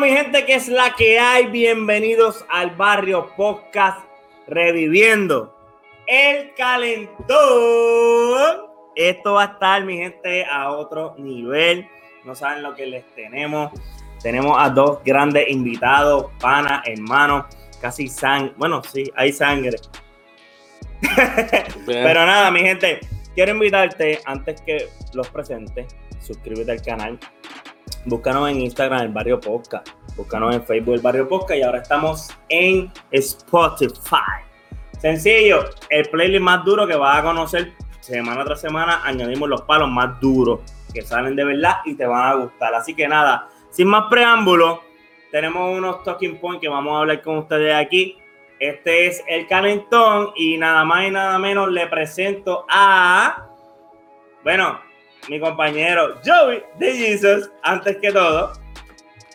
Mi gente, que es la que hay. Bienvenidos al Barrio Podcast Reviviendo el Calentón. Esto va a estar, mi gente, a otro nivel. No saben lo que les tenemos. Tenemos a dos grandes invitados, pana, hermanos, casi sangre. Bueno, sí, hay sangre. Pero nada, mi gente, quiero invitarte antes que los presente. Suscríbete al canal. Búscanos en Instagram el Barrio Podcast. Búscanos en Facebook el Barrio Podcast y ahora estamos en Spotify. Sencillo, el playlist más duro que vas a conocer semana tras semana. Añadimos los palos más duros que salen de verdad y te van a gustar. Así que nada, sin más preámbulos, tenemos unos talking points que vamos a hablar con ustedes aquí. Este es el calentón y nada más y nada menos le presento a, bueno, mi compañero Joey de Jesus, antes que todo.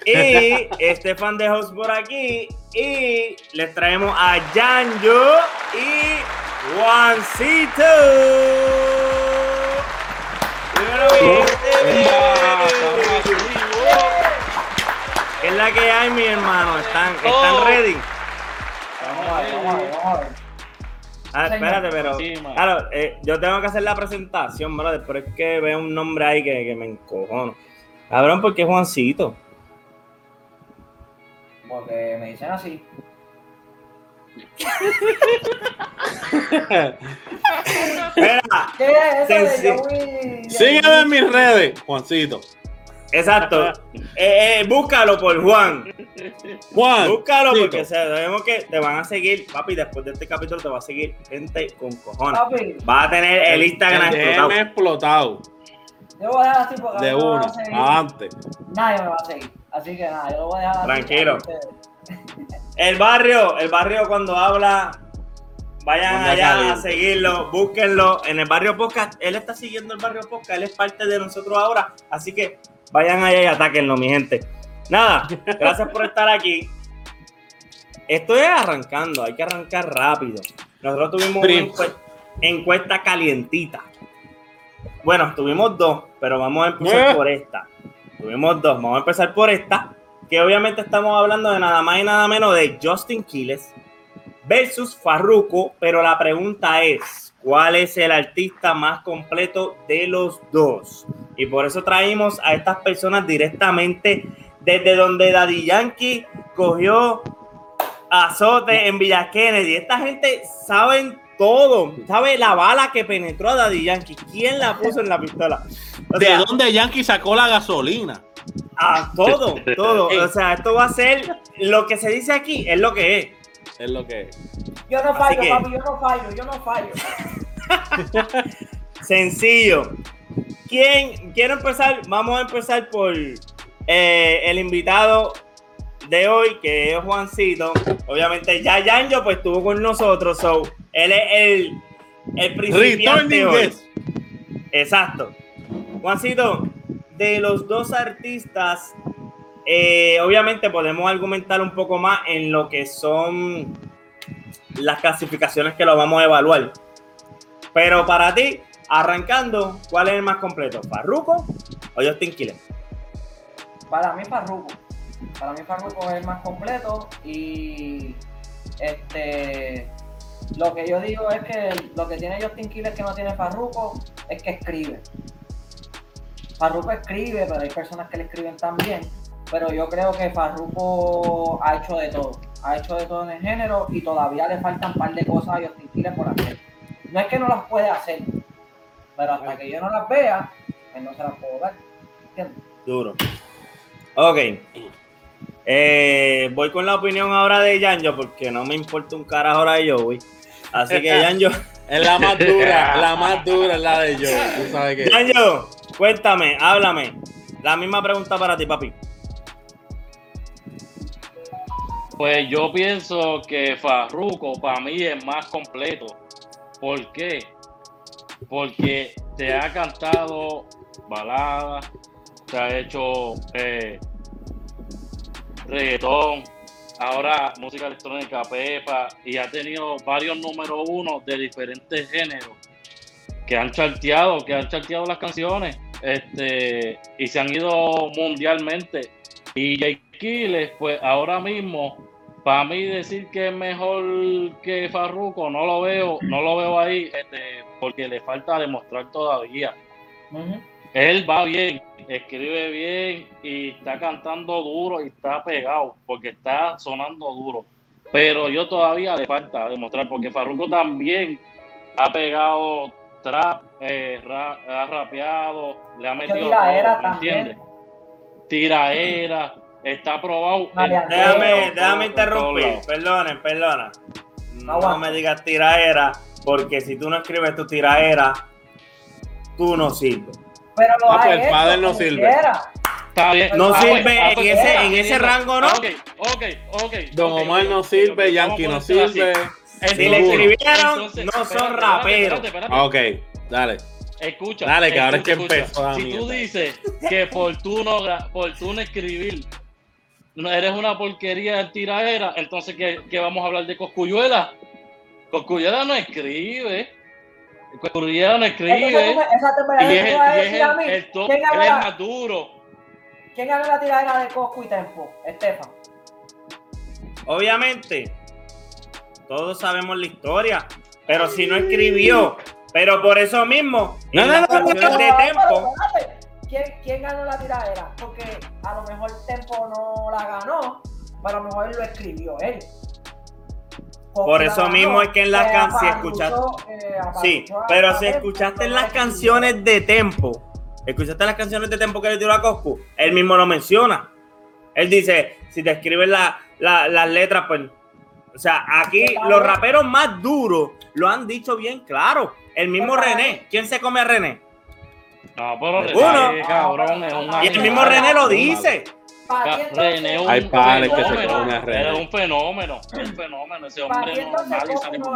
Y Estefan de Host por aquí. Y les traemos a Janjo y Juancito. ¿Qué es la que hay, mi hermano? ¿Están, están ready? Ah, espérate, pero. claro, eh, yo tengo que hacer la presentación, brother, pero es que veo un nombre ahí que, que me encojono. Cabrón, ¿por qué Juancito? Porque me dicen así. Espera, ¿Qué es eso Sí, de Joey? Sígueme en mis redes, Juancito. Exacto. Eh, eh, búscalo por Juan. Juan. Búscalo Cito. porque sabemos que te van a seguir, papi. Después de este capítulo te va a seguir gente con cojones. Papi, Va a tener el Instagram El explotado. DM explotado. yo lo voy a dejar así porque De no me van una. a seguir. Antes. Nadie me va a seguir. Así que nada, yo lo voy a dejar así Tranquilo. El barrio, el barrio cuando habla, vayan allá a seguirlo, búsquenlo. En el barrio podcast, él está siguiendo el barrio podcast, él es parte de nosotros ahora. Así que vayan allá y atáquenlo, mi gente. Nada, gracias por estar aquí. Esto es arrancando, hay que arrancar rápido. Nosotros tuvimos una encuesta calientita. Bueno, tuvimos dos, pero vamos a empezar por esta. Tuvimos dos, vamos a empezar por esta, que obviamente estamos hablando de nada más y nada menos de Justin Quiles versus Farruko, pero la pregunta es, ¿cuál es el artista más completo de los dos? Y por eso traímos a estas personas directamente desde donde Daddy Yankee cogió azote en Villa Kennedy. Esta gente saben todo, sabe la bala que penetró a Daddy Yankee, quién la puso en la pistola. O ¿De sea, dónde Yankee sacó la gasolina? a todo, todo. O sea, esto va a ser lo que se dice aquí, es lo que es. Es lo que es. Yo no fallo, que- papi, yo no fallo, yo no fallo. Sencillo. ¿Quién? Quiero empezar. Vamos a empezar por eh, el invitado de hoy, que es Juancito. Obviamente, ya Yanjo pues estuvo con nosotros. So, él es el, el principiante hoy. Exacto. Juancito, de los dos artistas, eh, obviamente podemos argumentar un poco más en lo que son las clasificaciones que lo vamos a evaluar. Pero para ti, arrancando, ¿cuál es el más completo? ¿Farruko o Justin Quiles? Para mí Farruko. Para mí Farruko es el más completo y este lo que yo digo es que lo que tiene Justin Quiles que no tiene Farruko es que escribe. Farruko escribe, pero hay personas que le escriben también. Pero yo creo que Farruko ha hecho de todo. Ha hecho de todo en el género y todavía le faltan un par de cosas a Justin por hacer. No es que no las puede hacer, pero hasta que yo no las vea, pues no se las puedo dar. ¿Entiendes? Duro. Ok. Eh, voy con la opinión ahora de Yanjo porque no me importa un carajo ahora de Joey. Así que Yanjo, Es la más dura. la más dura es la de yo. Tú sabes que. Yanjo, cuéntame, háblame. La misma pregunta para ti, papi. Pues yo pienso que Farruko para mí es más completo. ¿Por qué? Porque te ha cantado baladas, te ha hecho eh, reggaetón, ahora música electrónica, pepa, y ha tenido varios número uno de diferentes géneros que han charteado, que han charteado las canciones, este, y se han ido mundialmente. Y J. Quiles, pues ahora mismo, para mí decir que es mejor que Farruko, no lo veo, no lo veo ahí, este, porque le falta demostrar todavía. Él va bien, escribe bien y está cantando duro y está pegado, porque está sonando duro. Pero yo todavía le falta demostrar, porque Farruko también ha pegado trap, eh, ra- ha rapeado, le ha metido tiraera todo, ¿me también. Tiraera, está aprobado. Déjame, déjame interrumpir, perdonen, perdona. No me digas tiraera, porque si tú no escribes tu tiraera, tú no sirves. Pero lo Ah, pues el padre no sirve. quiera. Está bien. No Ah, sirve ah, en ese- en ese rango, ¿no? Ok, ok, ok. Don Omar no sirve, Yankee no sirve. así. Si le escribieron, Entonces, no son espérate, raperos. espérate, espérate, Ah, Ok, dale. Escucha. Dale, que ahora es que empezó Si tú dices que por tú no, por tú no escribir eres una porquería de tiradera, entonces ¿qué, qué vamos a hablar de Coscuyuela? Coscuyuela no escribe. Coscuyuela no escribe. Y es, el, top, ¿quién él es más duro. ¿Quién ganó la tiradera de Coscu y Tempo? Estefan. Obviamente, todos sabemos la historia, pero si no escribió, pero por eso mismo, No, en no, las no, no, canciones no, de Pero, tempo, espérate, ¿Quién, ¿Quién ganó la tiradera? Porque a lo mejor Tempo no la ganó, pero a lo mejor lo escribió él. Por eso ganó, mismo es que en la eh, can- si aparruchó, eh, sí, pero si escuchaste las canciones de tempo, escuchaste las canciones de tempo que le tiró a Coscu, él mismo lo menciona. Él dice, si te escriben la- la- las letras, pues, o sea, aquí los raperos más duros lo han dicho bien claro. El mismo René, ¿quién se come a René? No, pero Uno. René, cabrón, es un Y Y el mismo René lo dice. René es un Hay padres que se fenómeno. comen a René. Era un fenómeno, un fenómeno. Ese hombre no entonces nadie Coscu sale no con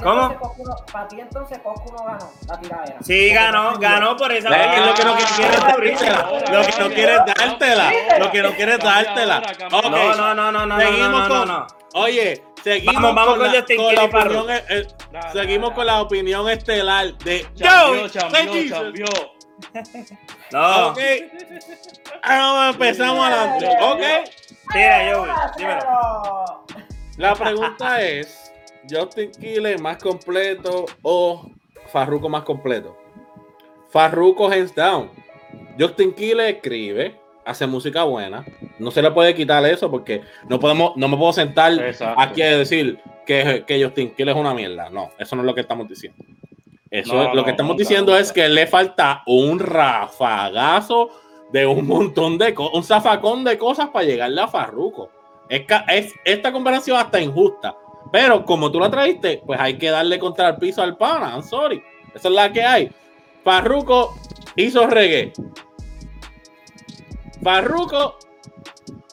¿Cómo? no- para ti entonces Coscu no ganó la tiradera. Sí, ganó, ganó por esa Es que lo que no quiere es dártela. Lo que no quiere es dártela. Lo que no quiere es dártela. cambia Ok, No, no, no, no, no, Seguimos no, no, con- no, no. Oye, seguimos Vamos, vamos con, con la, Justin con la opinión, eh, eh, Dale, seguimos dale, con la opinión estelar de champió. No, Ok. Ahora empezamos adelante. Ok. tira, Joey, ¡Ah, dímelo. La pregunta es: ¿Justin Quiles más completo o Farruko más completo? Farruko hands down. Justin Quiles escribe, hace música buena. No se le puede quitar eso porque no podemos, no me puedo sentar Exacto. aquí a decir que, que Justin Quiles es una mierda. No, eso no es lo que estamos diciendo. Eso No, es- lo que estamos nunca, diciendo nunca. es que le falta un rafagazo de un montón de cosas, un zafacón de cosas para llegarle a Farruko. Es, es esta comparación hasta injusta. Pero como tú la traíste, pues hay que darle contra el piso al pana. I'm sorry. Esa es la que hay. Farruko hizo reggae. Farruko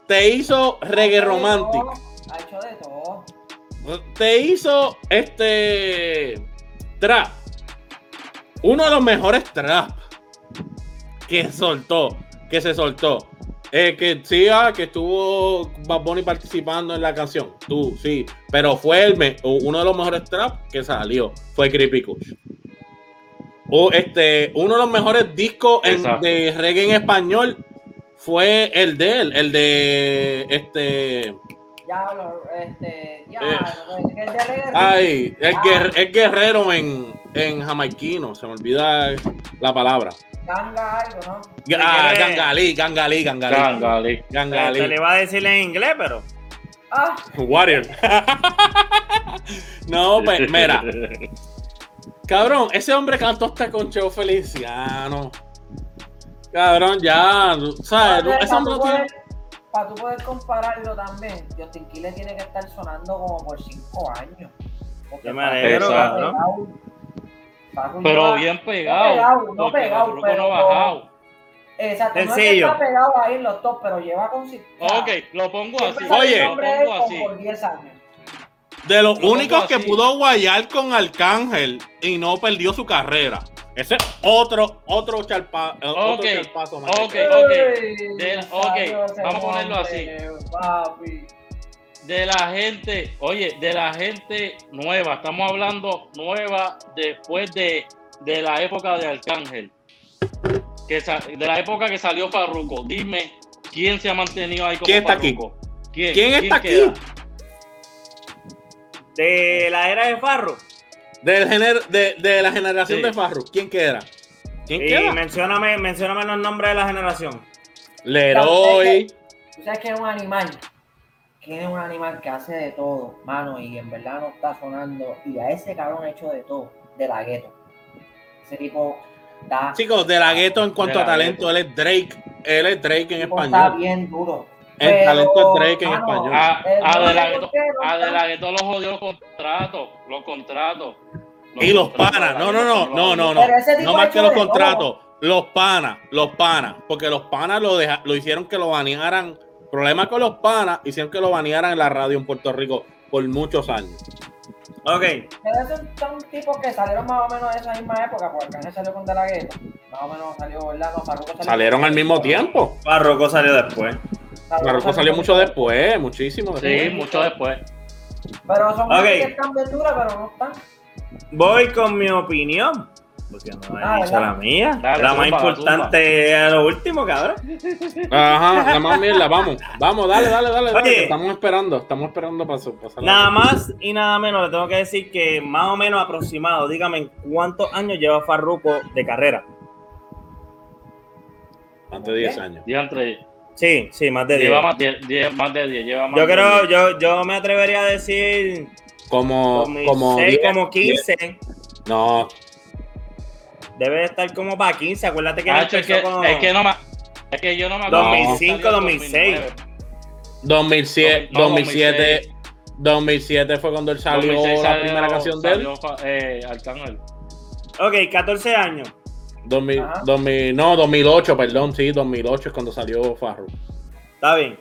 te hizo reggae romántico. Ha hecho de todo. Te hizo este trap. Uno de los mejores trap que soltó, que se soltó. Eh, que sí, ah, que estuvo Bad Bunny participando en la canción. Tú, sí. Pero fue el me- uno de los mejores trap que salió. Fue Creepy Kush. O este, uno de los mejores discos en- de reggae en español fue el de él, el de este. Ya lo, este, ya, Eh. el de reggae. Ay, el, Ah. el guerrero en, en jamaiquino, se me olvida la palabra. Ganga algo, ¿no? Ah, quiere- gangalí, gangalí, gangalí. Gangali. Se le Gangalí. iba a decir en inglés, pero Ah, Warrior. no, pues, mira, cabrón, ese hombre cantó hasta con Cheo Feliciano. Cabrón, ya, ¿sabes? para Ese hombre no tiene- tú poder compararlo también, Justin Quiles tiene que estar sonando como por 5 años. Alegro, está cabrón. pegado. Pero no- bien no pegado. pegado, no pegado, Farruko pero no ha bajado. Exacto, no es que está pegado ahí en los top, pero lleva con Ok, lo pongo así. Oye. lo pongo así. por 10 años. de los Lo únicos que pudo guayar con Arcángel y no perdió su carrera. Ese es otro, otro, charpa, otro Ok, charpazo más. ok. ok. De- ok, vamos a ponerlo Papi. de la gente, oye, de la gente nueva, estamos hablando nueva después de, de la época de Arcángel, que sa- de la época que salió Farruko. Dime ¿quién se ha mantenido ahí como ¿Quién está aquí? Farruko? ¿Quién, ¿Quién está aquí? queda? De la era de Farro. Del gener- de, de la generación Sí. de Farru, ¿quién queda? ¿Quién Y queda? mencióname, mencióname los nombres de la generación. Leroy. Tú sabes que es un animal. Que es un animal que hace de todo, mano, y en verdad no está sonando. Y a ese cabrón ha hecho de todo, de la gueto. Ese tipo da. Chicos, de la gueto en cuanto a talento, gueto. él es Drake. Él es Drake en tipo Está español. bien duro. El Pero, talento es Drake en mano, español. A, De La De Ghetto los jodió los contratos. Los contratos. Y los panas. No, no, no, no, no, no. Pero ese tipo No más que los contratos. Los panas, los panas. Porque los panas lo, deja, lo hicieron que lo banearan. Problema con los panas, hicieron que lo banearan en la radio en Puerto Rico por muchos años. Ok. Pero son tipos que salieron más o menos de esa misma época, porque Kanye salió con De La. Más o menos salió, ¿verdad? No, salió- Salieron al mismo tiempo. Farruko salió después. Farruko salió mucho después, muchísimo Sí, después. mucho después. Pero son Ok. gente que están bien duras, pero no están. Voy con mi opinión. Porque no he Ah, la mía. Dale, la más importante es lo último, cabrón. Ajá, la más mierda, vamos. Vamos, dale, dale, dale. dale, Oye. estamos esperando, estamos esperando para su- pasar. la- Nada más y nada menos le tengo que decir que más o menos aproximado, dígame cuántos años lleva Farruko de carrera. Más de 10 años. Diantre, Sí, sí, más de 10. lleva más de 10, más de 10, lleva más Yo creo, 10. yo, yo me atrevería a decir Como, como, como, 6, 10, como 15. No, Debe de estar como para 15. Acuérdate que Ah, es, que, con- es que no me es que yo no me acuerdo. 2005, Salió en 2006. 2009. 2007, No, 2007, 2007 fue cuando él salió 2006 la salió- primera canción de él. salió, eh, Arcángel. Ok, 14 años. 2000, Ajá. 2000, no, 2008, perdón, sí, 2008 es cuando salió Farru. Está bien.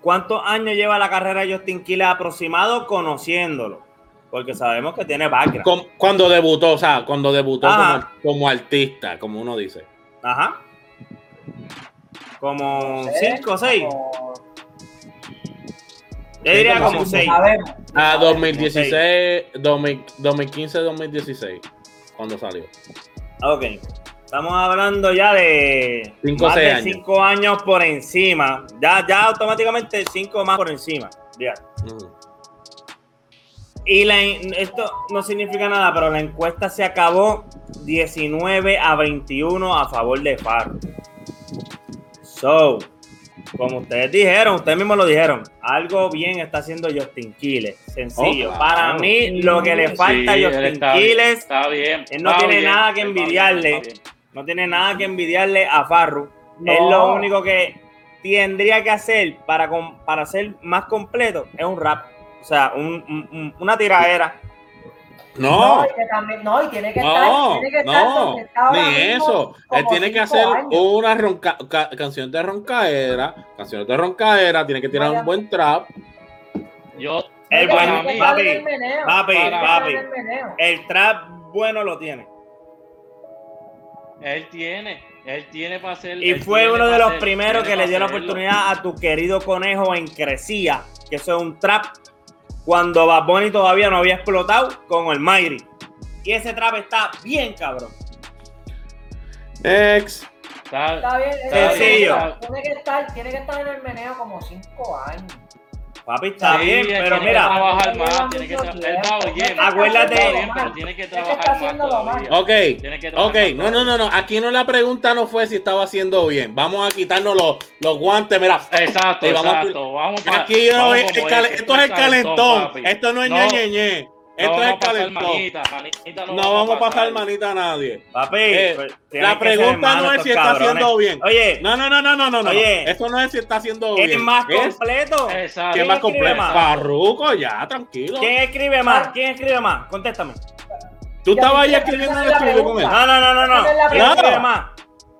¿Cuántos años lleva la carrera de Justin Quiles aproximado conociéndolo? Porque sabemos que tiene background. Cuando debutó, o sea, cuando debutó como, como artista, como uno dice. Ajá. Como No sé, 5 o 6. como- Yo diría como como cinco. 6. Sabemos. Ah, Sabemos. 2016, 2000 2015, 2016, cuando salió. Ok. Estamos hablando ya de Cinco o más seis de años. 5 años por encima. Ya, ya automáticamente 5 más por encima. Ya. Ujú. Y la, esto no significa nada, pero la encuesta se acabó 19 a 21 a favor de Farro. So, como ustedes dijeron, ustedes mismos lo dijeron, algo bien está haciendo Justin Quiles. Sencillo. Oh, claro. Para mí, lo que le falta a Sí, Justin está Quiles Está bien. él no está tiene bien, nada que está bien, envidiarle. está bien. no tiene nada que envidiarle a Farru. No. Es lo único que tendría que hacer para, com- para ser más completo es un rap. O sea, un- un- un- una tiradera. No, y que también- no, y tiene que estar, no, tiene que estar no, ni eso. Él tiene que hacer años. una ronca, ca- canción de roncaera, canciones de roncaera, tiene que tirar un buen trap. Yo, El bueno, papi, meneo. papi, papi. el trap bueno lo tiene. él tiene, él tiene para hacer. Y fue uno de los hacer- primeros que le dio la oportunidad a tu querido conejo en Crecía, que eso es un trap cuando Bad Bunny todavía no había explotado con el Mayri. Y ese trap está bien cabrón. Ex. Está- Está bien, Sencillo. Tiene que estar, tiene que estar en el meneo como cinco años. Papi, está Sí, bien, pero tiene mira, que trabajar más, tiene que mucho tra- él va tiempo. bien. Acuérdate- Está bien, pero tiene que trabajar más todavía. Ok, Tiene que ok, trabajar no, no, no, no. Aquí no la pregunta no fue si estaba haciendo bien. Vamos a quitarnos los, los guantes, mira. Exacto, vamos a- exacto. Vamos pa- Aquí no vamos es el cal- esto es el calentón. papi. Esto no es No, ñe, ñe, ñe. no Esto es vamos el a pasar calentón. manita, manita No vamos a pasar manita a nadie. papi, Eh, pues, La pregunta no es si está cabrones. haciendo bien. Oye, No, no, no, no, no, no. no. Oye. Eso no es si está haciendo es bien. más Es completo. Exacto. que es más escribe completo. más? Farruco, ya, tranquilo. ¿Quién escribe más? ¿Quién escribe más? Contéstame. Tú estabas ahí escribiendo la estudio con él. No, no, no, no, no. ¿Quién escribe más?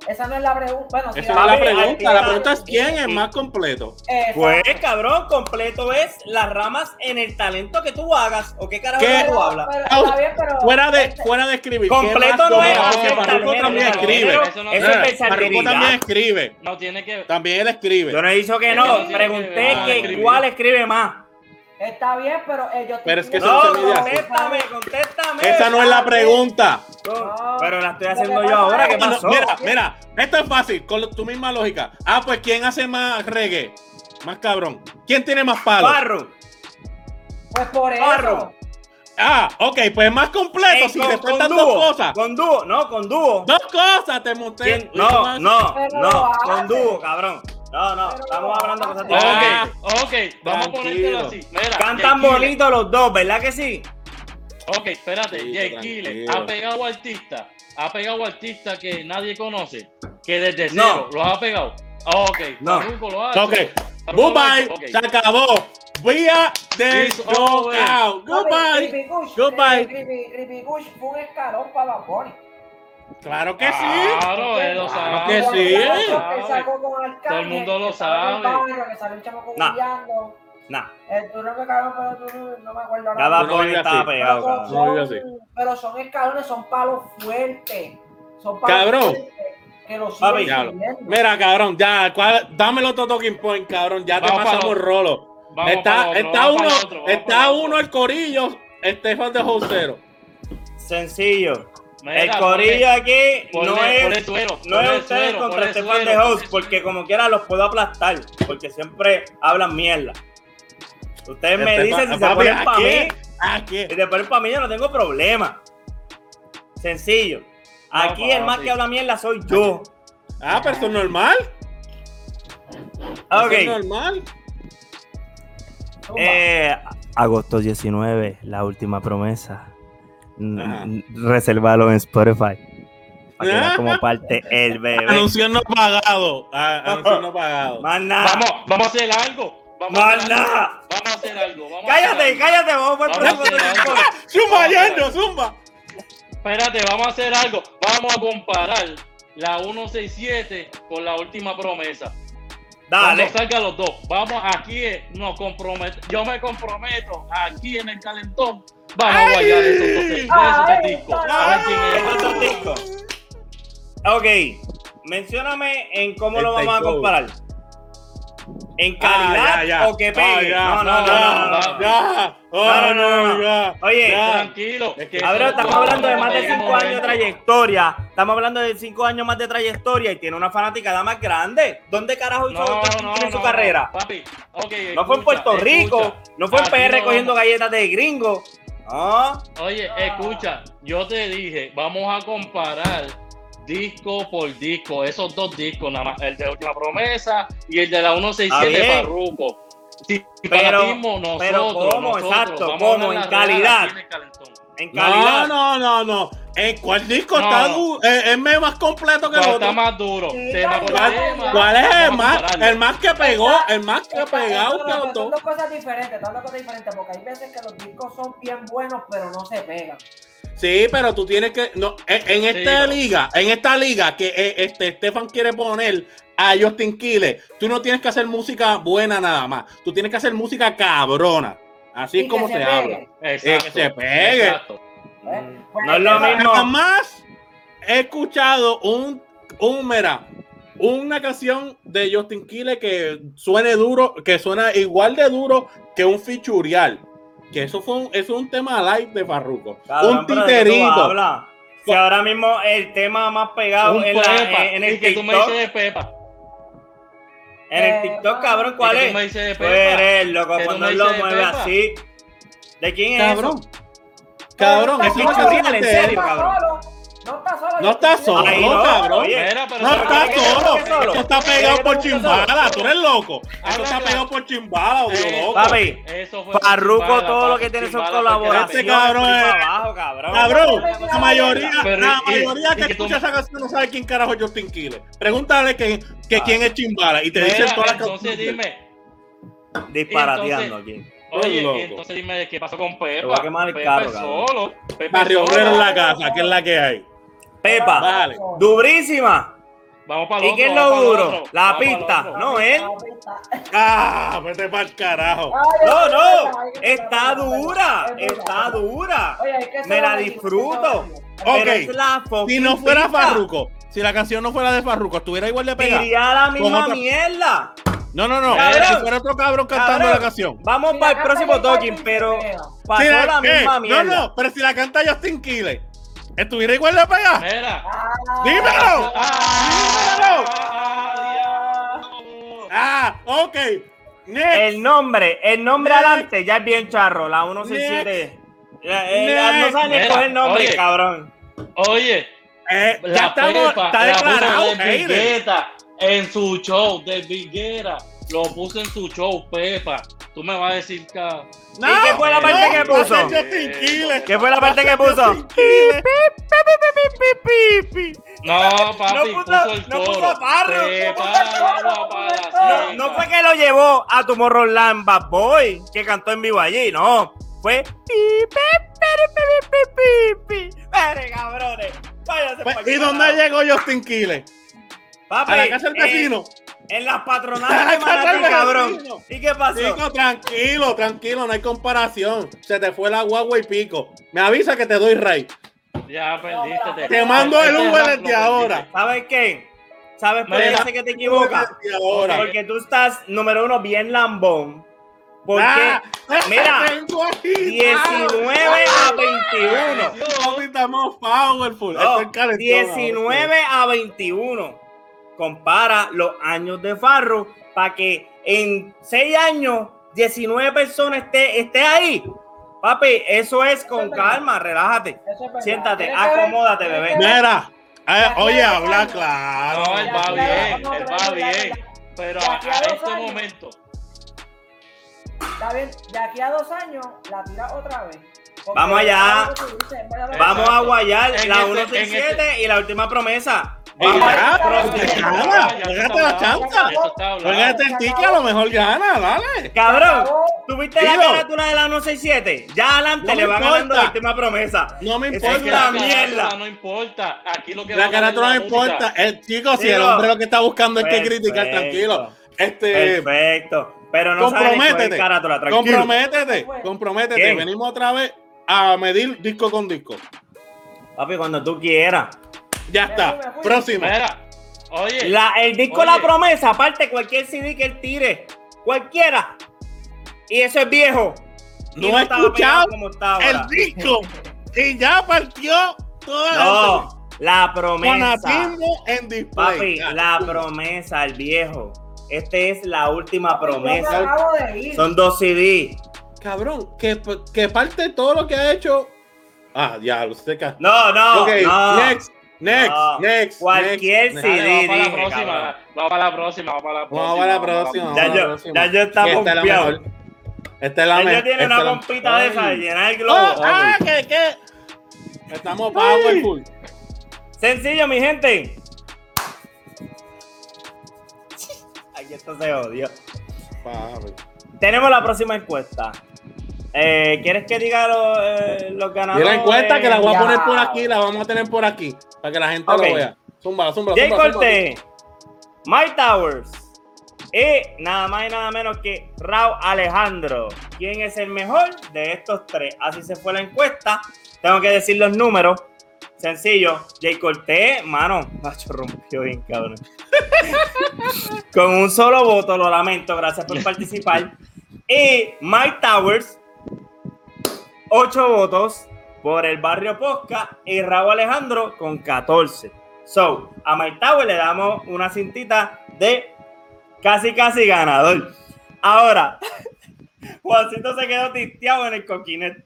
Esa no es la pregunta. Bueno, sí, Esa no es la pregunta. La pregunta es quién es más completo. Exacto. Pues, cabrón, completo es las ramas en el talento que tú hagas. ¿O qué carajo ¿Qué? tú hablas? Pero está bien, pero- Fuera de, fuera de escribir. ¿qué Completo no es Farruko talento, también escribe. Eso no- Eso es Farruko versatilidad. también escribe. No tiene que. También él escribe. Yo no he dicho que no. Pregunté que Ah, cuál escribe más. Está bien, pero ellos Pero es que No, eso se mide así. contéstame, contéstame. Esa no es la pregunta. No, Pero la estoy haciendo yo ahora. Mira, mira, esto es fácil, con tu misma lógica. Ah, pues ¿quién hace más reggae? Más cabrón. ¿Quién tiene más palos? Barro. Pues por eso. Barro. Ah, ok, pues más completo. Ey, si con, te con dúo, dos cosas. Con dúo, no, con dúo. Dos cosas te monté. No, no, no, con dúo, cabrón. No, no, estamos hablando cosas diferentes. Ah, Ok, ok, vamos a ponértelo así. Mira, Cantan bonitos los dos, ¿verdad que sí? Ok, espérate, Sí, Jay tranquilo. Killer ha pegado artistas, ha pegado artistas que nadie conoce, que desde No. cero los ha pegado. Ok, No. Farruko lo hace. Ok, goodbye. Se acabó. We are the. Goodbye. Kush, Goodbye. eh, Kush fue un escalón para Bunny. Claro que sí. Claro, él lo Claro sabe. que sí. sacó- que Arcángel, Todo el mundo lo que sabe. Que chamaco Nah. El tú no me cago, pero tú no, no me acuerdo ahora. Tú no estaba pegado, pero, cabrón. No, son, sí. pero son escalones, son palos fuertes. Son palos Cabrón. fuertes que los Papi. Mira, cabrón, ya, ¿cuál- dame el otro talking point, cabrón. Ya te Vamos pasamos el otro. rolo. Vamos está otro, está uno, otro, está uno el corillo, Estefan de Josero. Sencillo. Mira, El corillo ponle- aquí ponle- no es, suero, no es ustedes suero, contra suero, de Host, porque como quiera los puedo aplastar, porque siempre hablan mierda. Ustedes me Estefan- dicen si se ponen ¿a para mí, si se ponen para mí yo no tengo problema. Sencillo. Aquí el más que habla mierda soy yo. Ah, pero eso es normal. Ok. Es normal. Eh, agosto 19, la última promesa. Resérvalo en Spotify. Para que como parte el bebé. Anuncio no pagado. Ah, anuncio no pagado. Más nada. Vamos, vamos a hacer algo. Vamos a hacer algo. Vamos a hacer algo. Vamos a Cállate, hacer cállate, vamos a hacer algo. Zumba, Yendo, zumba. Espérate, vamos a hacer algo. Vamos a comparar la 167 con la última promesa. Dale. Cuando salgan los dos, vamos aquí, eh, nos compromet Yo me comprometo aquí en el calentón. Vamos a guayar esos dos, esos dos Ay, discos. ay. Ok, mencióname en cómo El lo vamos a comparar. ¿En calidad Ah, ya, ya. o que Ah, pegue? ya, no, no, no, no, no, no. Oye. Tranquilo. Es que- Ahora estamos hablando de más de pegar 5 años de trayectoria. Estamos hablando de 5 años más de trayectoria y tiene una fanaticada más grande. ¿Dónde carajo hizo en su carrera? Papi, No fue en Puerto Rico, escucha. no fue en PR cogiendo galletas de gringo. No, Oye, escucha, yo te dije, vamos a comparar disco por disco, esos dos discos, nada más, el de Última Promesa y el de la 167 Está bien. Farruko. Si Pero- nosotros, pero ¿cómo? nosotros, Exacto, ¿cómo? En calidad. en en No, calidad. no, no, no. ¿En cuál disco No. está du- eh, es me- más completo que el ¿Cuál otro? está más duro? Sí, Tema por ¿cuál- tema. ¿Cuál es el más, el más que pegó, el más que ha Está- pegado no, que no, los Son dos cosas diferentes, son dos cosas diferentes, porque hay veces que los discos son bien buenos, pero no se pegan. Sí, pero tú tienes que. No, en, en esta liga, en esta liga que eh, este Stefan quiere poner a Justin Quiles, tú no tienes que hacer música buena nada más. Tú tienes que hacer música cabrona. Así Y es como se, se habla. Exacto, que se pegue. exacto. ¿eh? Mm, Pues, no es lo mismo. Jamás he escuchado un, un mira, una canción de Justin Quiles que suene duro, que suena igual de duro que un fichurial. Que eso fue un, eso es un tema live de Farruko. Cabrón, un pero ¿de qué tú titerito. Si ahora mismo el tema más pegado en, la- Pepa, en el que tú me TikTok, dices de Pepa. en el Eh, TikTok, cabrón, ¿cuál ¿Y que es? tú me dices de Pepa? eres loco Que cuando lo mueve Pepa. así. ¿De quién es Cabrón. eso? Cabrón, eso es real, en serio, cabrón. No está solo. No está solo, no, cabrón. oye. Mira, pero No ¿sabes está qué? solo. solo? Esto está pegado ¿Quieres por chimbala. Tú eres loco. Esto está pegado por chimbala, odio Eh, loco. Papi, Eso fue Farruko Chimbala, todo lo que tiene son colaboraciones. Este cabrón es- cabrón. Cabrón, la mayoría, la mayoría que escucha esa canción no sabe quién carajo es Justin Quiles. Pregúntale que, que quién es Chimbala y te dicen todas las entonces canciones. dime, Disparateando aquí. oye, entonces dime qué pasó con Pepa. a quemar el Pepa carro, es cabrón. solo. Barrio. Obrero en la casa, que es la que hay. Pepa, Vale. durísima. Vamos para ¿Y qué es lo duro? La pista, no él. Ah, vete para el carajo. No, no, está dura, está dura. Me la disfruto. Ok. Pero es la Si no fuera pista. Farruko, si la canción no fuera de Farruko, estuviera igual de pegada. Diría la misma otra- mierda. No, no, no. Cabrón. Si fuera otro cabrón cantando Cabrón. la canción. Vamos Si para el próximo talking, pero pasó Si la- la eh, misma no, mierda. no, pero si la canta Justin Quiles, ¿estuviera igual de pegada? Mira. Ah, ¡Dímelo! Ah, Ah, ok. Next. El nombre, el nombre Next. adelante ya es bien charro, la 167. Ya, eh, ya no sabe ni coger el nombre, Oye. cabrón. Oye, Eh, ya la estamos, pepa, está la declarado. de. Vigueta en su show de Viguera. Lo puso en su show, Pepa. Tú me vas a decir que. No, ¿Y qué fue la parte no, que puso? ¿Qué fue la parte que puso? No, papi, No puso- puso el coro. No puso la no fue que lo llevó a Tomorrowland Bad Boy, que cantó en vivo allí, no. Fue. pi, pi, pi, pi, pi, pi, pi. Pere, cabrones. Váyanse Pues, ¿Y dónde llegó Justin Quiles? Papi, A la casa del en- vecino. En, las patronales de Manatí, cabrón. ¿Y qué pasó? Chico, tranquilo, tranquilo, no hay comparación. Se te fue la guagua y pico. Me avisa que te doy rey. Ya perdiste. Te mando el Uber desde ahora. ¿Sabes qué? ¿Sabes por qué que te equivocas? Porque tú estás, número uno, bien lambón. Porque, Ah, mira, aquí, 19 a 21. Papi, estamos powerful. No, Estoy calentón 19 a 21. Compara los años de Farro para que en 6 años 19 personas esté, esté ahí. Papi, eso es con calma, relájate. es. Siéntate, acomódate, bebé. Mira, eh, oye, habla claro. No, él va Ya, bien, él va bien. Pero a, este años. momento, Está bien, de aquí a dos años la tiras otra vez. Vamos allá. dices, Vamos a guayar En la este- 167 y la última promesa. Pégate la chanza. Juegate el ticket, a lo mejor gana, dale. Cabrón. ¿tuviste la carátula de la 167? Ya adelante No le me va ganando la importa. última promesa. No me importa. mierda. carátula no importa. Aquí lo que La carátula no importa. El chico, si el hombre lo que está buscando es que criticar, tranquilo. Este, Perfecto. Pero no comprométete. carátula, tranquilo. comprométete, comprométete. Venimos otra vez a medir disco con disco. Papi, cuando tú quieras. Ya está. Próximo. Mira, oye, La, el disco Oye. La Promesa, aparte cualquier CD que él tire, cualquiera. Y eso es viejo. Y No he estaba escuchado como el disco. y ya partió toda la No, la promesa. fanatismo en display. Papi, Ya. la promesa, el viejo. Este es la última promesa. Son dos CD. Cabrón, que, que parte todo lo que ha hecho. Ah, ya, usted. No, no, ok, no. next, next, No. next. Cualquier next, CD. next. dale, vamos para la dije, próxima. Vamos para la próxima, vamos para la próxima. Vamos a la vamos para la próxima. Ya yo, ya yo está Que esta es la confiado. mejor. Esta es la mejor. tiene esta una pompita de esa llenar el globo. Oh, ah, ¿qué, qué? Estamos powerful. Sencillo, mi gente. Aquí esto se odió. Papi. Tenemos la próxima encuesta. Eh, ¿Quieres que diga eh, los Y ganadores? la encuesta que la voy a poner por aquí, la vamos a tener por aquí, para que la gente Ok. lo vea. Zumba, zumba, Jay. Cortés, Mike Towers y nada más y nada menos que Raúl Alejandro. ¿Quién es el mejor de estos tres? Así se fue la encuesta. Tengo que decir los números. Sencillo. Jay Cortés, mano, macho rompió bien, cabrón. Con un solo voto, lo lamento. Gracias por participar. Y Mike Towers, ocho votos por el barrio Posca y Raúl Alejandro con 14. So, a Mike Tower le damos una cintita de casi casi ganador. Ahora, Juancito se quedó tisteado en el coquinet.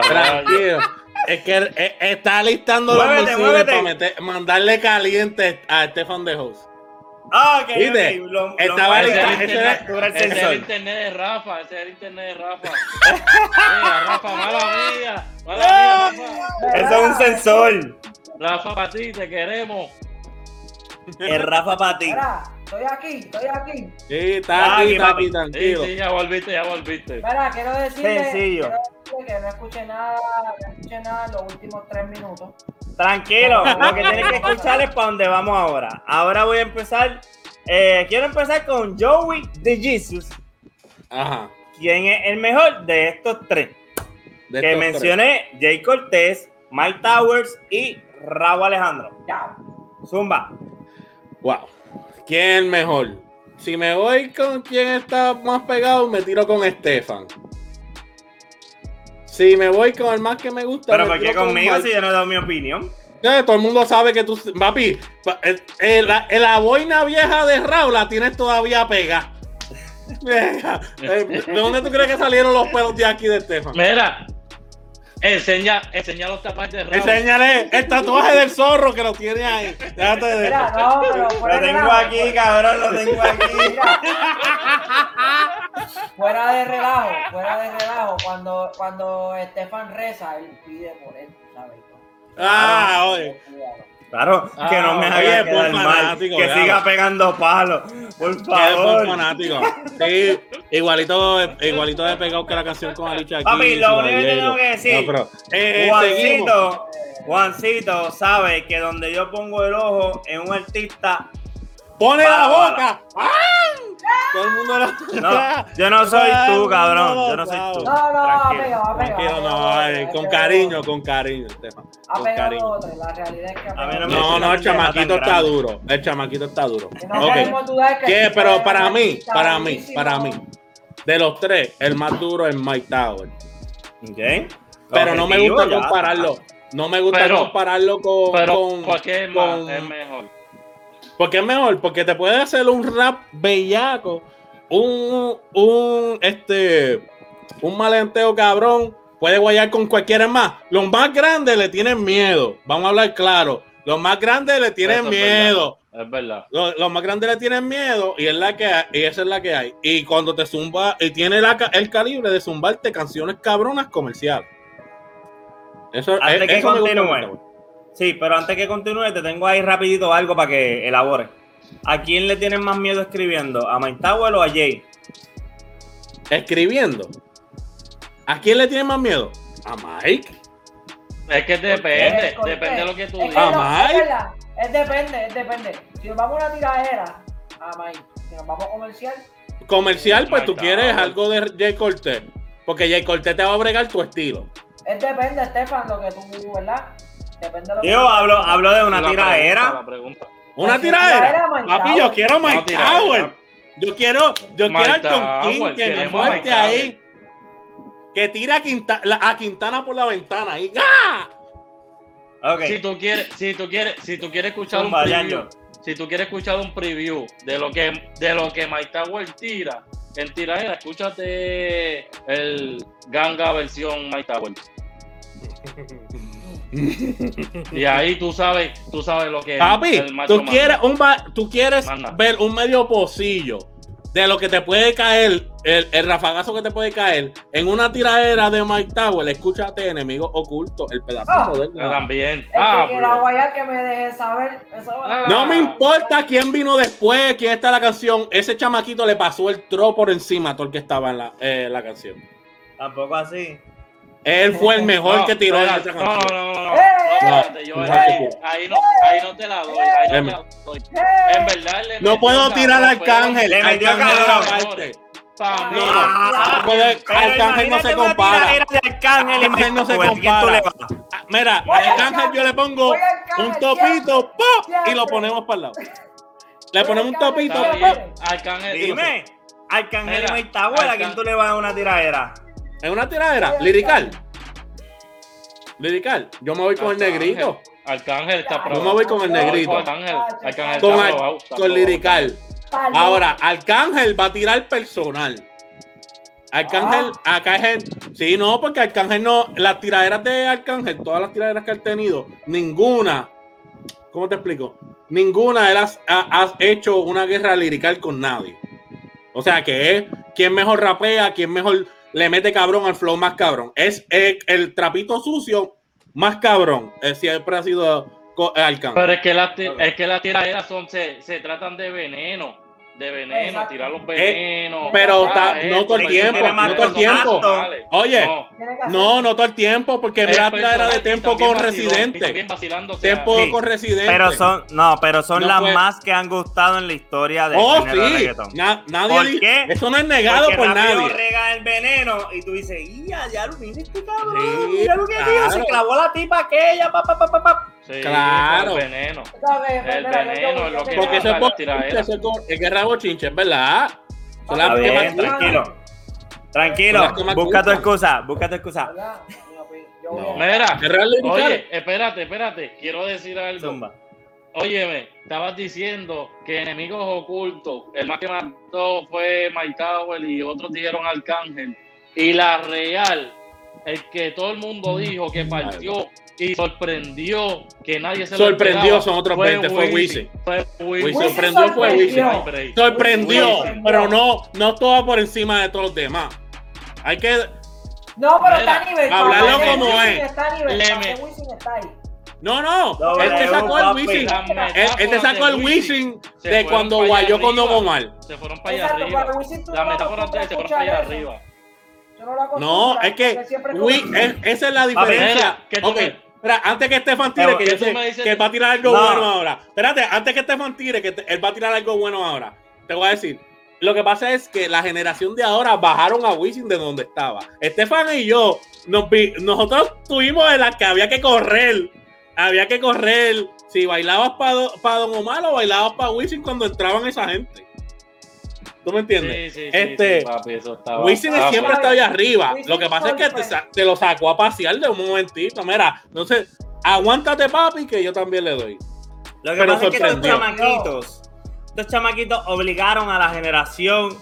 Tranquilo. Es que eh, está listando los Muévete, muévete. para meter- mandarle caliente a Estefan de Host. Ah, ok, ¿Viste? ok, lo- lo- Estaba es era el ese internet- es el internet de Rafa, ese es el internet de Rafa. Mira, Rafa, mala mía. Mala mía, Rafa. Eso es un sensor. Rafa, para ti, te queremos. El Rafa para ti. Mira, estoy aquí, estoy aquí. Sí, está Ah, aquí, está papi. aquí, tranquilo. sí, ya volviste, ya volviste. Mira, quiero decirle, Sencillo. quiero decirle que no escuché nada, no escuché nada en los últimos tres minutos. Tranquilo, lo que tienes que escuchar es para donde vamos ahora. Ahora voy a empezar. eh, quiero empezar con Joey de Jesus, Ajá. quien es el mejor de estos tres. de que estos mencioné Jay Cortés, Mike Towers y Raúl Alejandro. Ya. Zumba. tres. Wow. ¿Quién es el mejor? si me voy con quien está más pegado, me tiro con Estefan. Si me voy con el más que me gusta, Pero ¿por qué con conmigo si yo no he dado mi opinión? Eh, todo el mundo sabe que tú, papi, pa- eh, eh, la, eh, la boina vieja de Raúl la tienes todavía pegada. Venga, eh, ¿De dónde tú crees que salieron los pelos de aquí de Estefan? Mira, enseña, enseña los tapas de Raúl. Enséñale el tatuaje del zorro que lo tiene ahí. Déjate de Mira, no, pero fuera Lo de tengo relajo, aquí, cabrón, lo tengo aquí. Mira, fuera de relajo, fuera de relajo, cuando, cuando Estefan reza, él pide por él, ¿sabes? Ah, oye. Claro, que no me Ah, haga oye, quedar mal, que siga pegando palos, por favor. fanático. Sí, igualito, igualito de pegado que la canción con Alicia aquí. Papi, lo único que tengo que decir, No, eh. Juancito, Juancito sabe que donde yo pongo el ojo en un artista, ¡Pone la boca! ¡Ah! Todo el mundo lo... no, yo no soy tú, cabrón, yo no soy tú. No, no, Tranquilo. pegado, ha pegado. Tranquilo, ha no, ay, ha con cariño, con cariño, Estefan. Con cariño. otro, la realidad es que no. No, no, el chamaquito está grande. duro. El chamaquito está duro. No Ok. queremos dudar que ¿Qué? Pero para mí, para mí, para mí. De los tres, el más duro es Mike Tower. ¿ok? Pero no me gusta compararlo. No me gusta compararlo con. Pero, con- ¿por qué es, más, con- es mejor? Porque es mejor, porque te puede hacer un rap bellaco, un, un, este, un malenteo cabrón, puede guayar con cualquiera más. Los más grandes le tienen miedo, vamos a hablar claro. Los más grandes le tienen es miedo. Es verdad. Los, los más grandes le tienen miedo y es la que hay, y esa es la que hay. Y cuando te zumba, y tiene la el calibre de zumbarte canciones cabronas comerciales. Eso, Antes eh, que eso Sí, pero antes que continúe, te tengo ahí rapidito algo para que elabores. ¿A quién le tienen más miedo escribiendo? ¿A Mike Tower o a Jay? Escribiendo. ¿A quién le tiene más miedo? ¿A Mike? Es que depende, depende de lo que tú digas. No, Mike. es verdad, es depende, es depende. Si nos vamos a una tiradera, a Mike, si nos vamos a comercial, Comercial, pues tú quieres algo de Jay Cortez. Porque Jay Cortez te va a bregar tu estilo. es depende, Estefan, lo que tú, ¿verdad? Depende de lo que Yo hablo, hablo de una La tiradera. pregunta, la pregunta. Una Mike Papi, yo quiero Mike No. Tower. Yo quiero, yo Mike quiero al Tom Tower, King que me Mike ahí. Que tira a, Quinta- la- a Quintana por la ventana ahí. ¡Ah! Si tú quieres, si tú quieres, si tú quieres escuchar un preview, si tú quieres escuchar un preview de lo que de lo que Mike Tower tira en tiradera, escúchate el Ganga versión Mike Tower. Y ahí tú sabes, tú sabes lo que es Papi, el macho tú quieres, un tú quieres Manda. ver un medio pocillo de lo que te puede caer, el, el rafagazo que te puede caer en una tiradera de Mike Tower. Escúchate, enemigo oculto, el pedacito Ah. del también. Ah, que bro. la guayar que me deje saber. Eso Ah. No me importa quién vino después, quién está en la canción. Ese chamaquito le pasó el tro por encima a todo el que estaba en la, eh, la canción. Tampoco así. Él fue el mejor No, que tiró espera, esa no, canción. no, no, no, no, no, espérate, yo- No, ahí, no. ahí no, ahí no te la doy, ahí no te la doy. En verdad le No puedo tirar al Arcángel. Le metió aparte. No, no. Ah, No Arcángel no se compara. Arcángel y Arcángel no se Mike Tower, ¿quién tú le vas? Ah, Mira, al Arcángel yo le pongo un topito ¡pop! y lo ponemos para el lado. Le ponemos un topito Está Arcángel. Dime, Arcángel y Mira, Mike Tower, ¿a quién tú le vas a una tiradera? Es una tiradera, lirical. Lirical. Yo me voy con el negrito. Arcángel está Yo probado. me voy con el Yo negrito. Arcángel, Arcángel Con, está Ar- probado, está con probado. lirical. Ahora, Arcángel va a tirar personal. Arcángel, Ah. Arcángel, sí, no, porque Arcángel no, las tiraderas de Arcángel, todas las tiraderas que ha tenido, ninguna, ¿cómo te explico? Ninguna de las ha, ha hecho una guerra lirical con nadie. O sea, que es quien mejor rapea, quien mejor le mete cabrón al flow más cabrón. Es el, el trapito sucio más cabrón. Eh, siempre ha sido co- Arcángel. Pero es que es que las tiraderas son, se, se tratan de veneno. De veneno, Exacto. tirar los venenos. pero ah, ta- esto, no todo el tiempo, no todo el tiempo. Oye, No, No, no todo el tiempo, porque la tiradera de tiempo con Residente. Tiempo Sí, con Residente. Pero son, no, pero son No las fue- más que han gustado en la historia del Oh, de sí. reggaetón. Na- nadie ¿Por qué? Eso no es negado Porque por nadie. rega el veneno y tú dices, ya, ya lo mira este cabrón, Sí, mira lo que dijo, claro. se clavó la tipa aquella, pa, pa, pa, pa, pa". Sí, Claro. El veneno. El yo- veneno es lo que Porque eso es, bochinche, es verdad. Son Está las Está que bien, más- tranquilo. Tranquilo, busca tu excusa, busca tu excusa. Mira, pues, No. Mira, oye, espérate, espérate. Quiero decir algo. Zumba. Óyeme, estabas diciendo que enemigos ocultos, el más que mató fue Mike Tower y otros dijeron Arcángel. Y la real, el que todo el mundo dijo que partió y sorprendió que nadie se lo Sorprendió, esperaba, son otros 20, fue Wisin. Fue Wisin. sorprendió, fue. No break. Sorprendió, pero no, no todo por encima de todos los demás. Hay que. No, pero Mira, está a nivel. hablarlo como es. Está ahí. No, no. Él te sacó el. Wisin. Las Él, te metáforas sacó el de Wisin de cuando guayó con Don. Omar. Se fueron para allá arriba. para Wisin tú La no metáfora acostumbras se fueron para allá arriba. Yo no lo No, acostumbro, es que es- esa es la diferencia. Mira, que tú Ok, me- espera, antes que Estefan tire, que que yo sé él va a tirar algo No. bueno ahora. Espérate, antes que Estefan tire, que te- él va a tirar algo bueno ahora. Te voy a decir. Lo que pasa es que la generación de ahora bajaron a Wisin de donde estaba. Estefan y yo, nos vi- nosotros tuvimos en la que había que correr. Había que correr. Si bailabas para Don Omar o bailabas para Wisin cuando entraban esa gente. ¿Tú me entiendes? Sí, sí, sí, Este, sí, papi, eso estaba- Wisin siempre está ahí arriba. Wisin Lo que pasa es que te, lo sacó a pasear de un momentito. Mira, entonces, aguántate, papi, que yo también le doy. Lo que Pero pasa es que estos sorprendió. chamaquitos, estos chamaquitos obligaron a la generación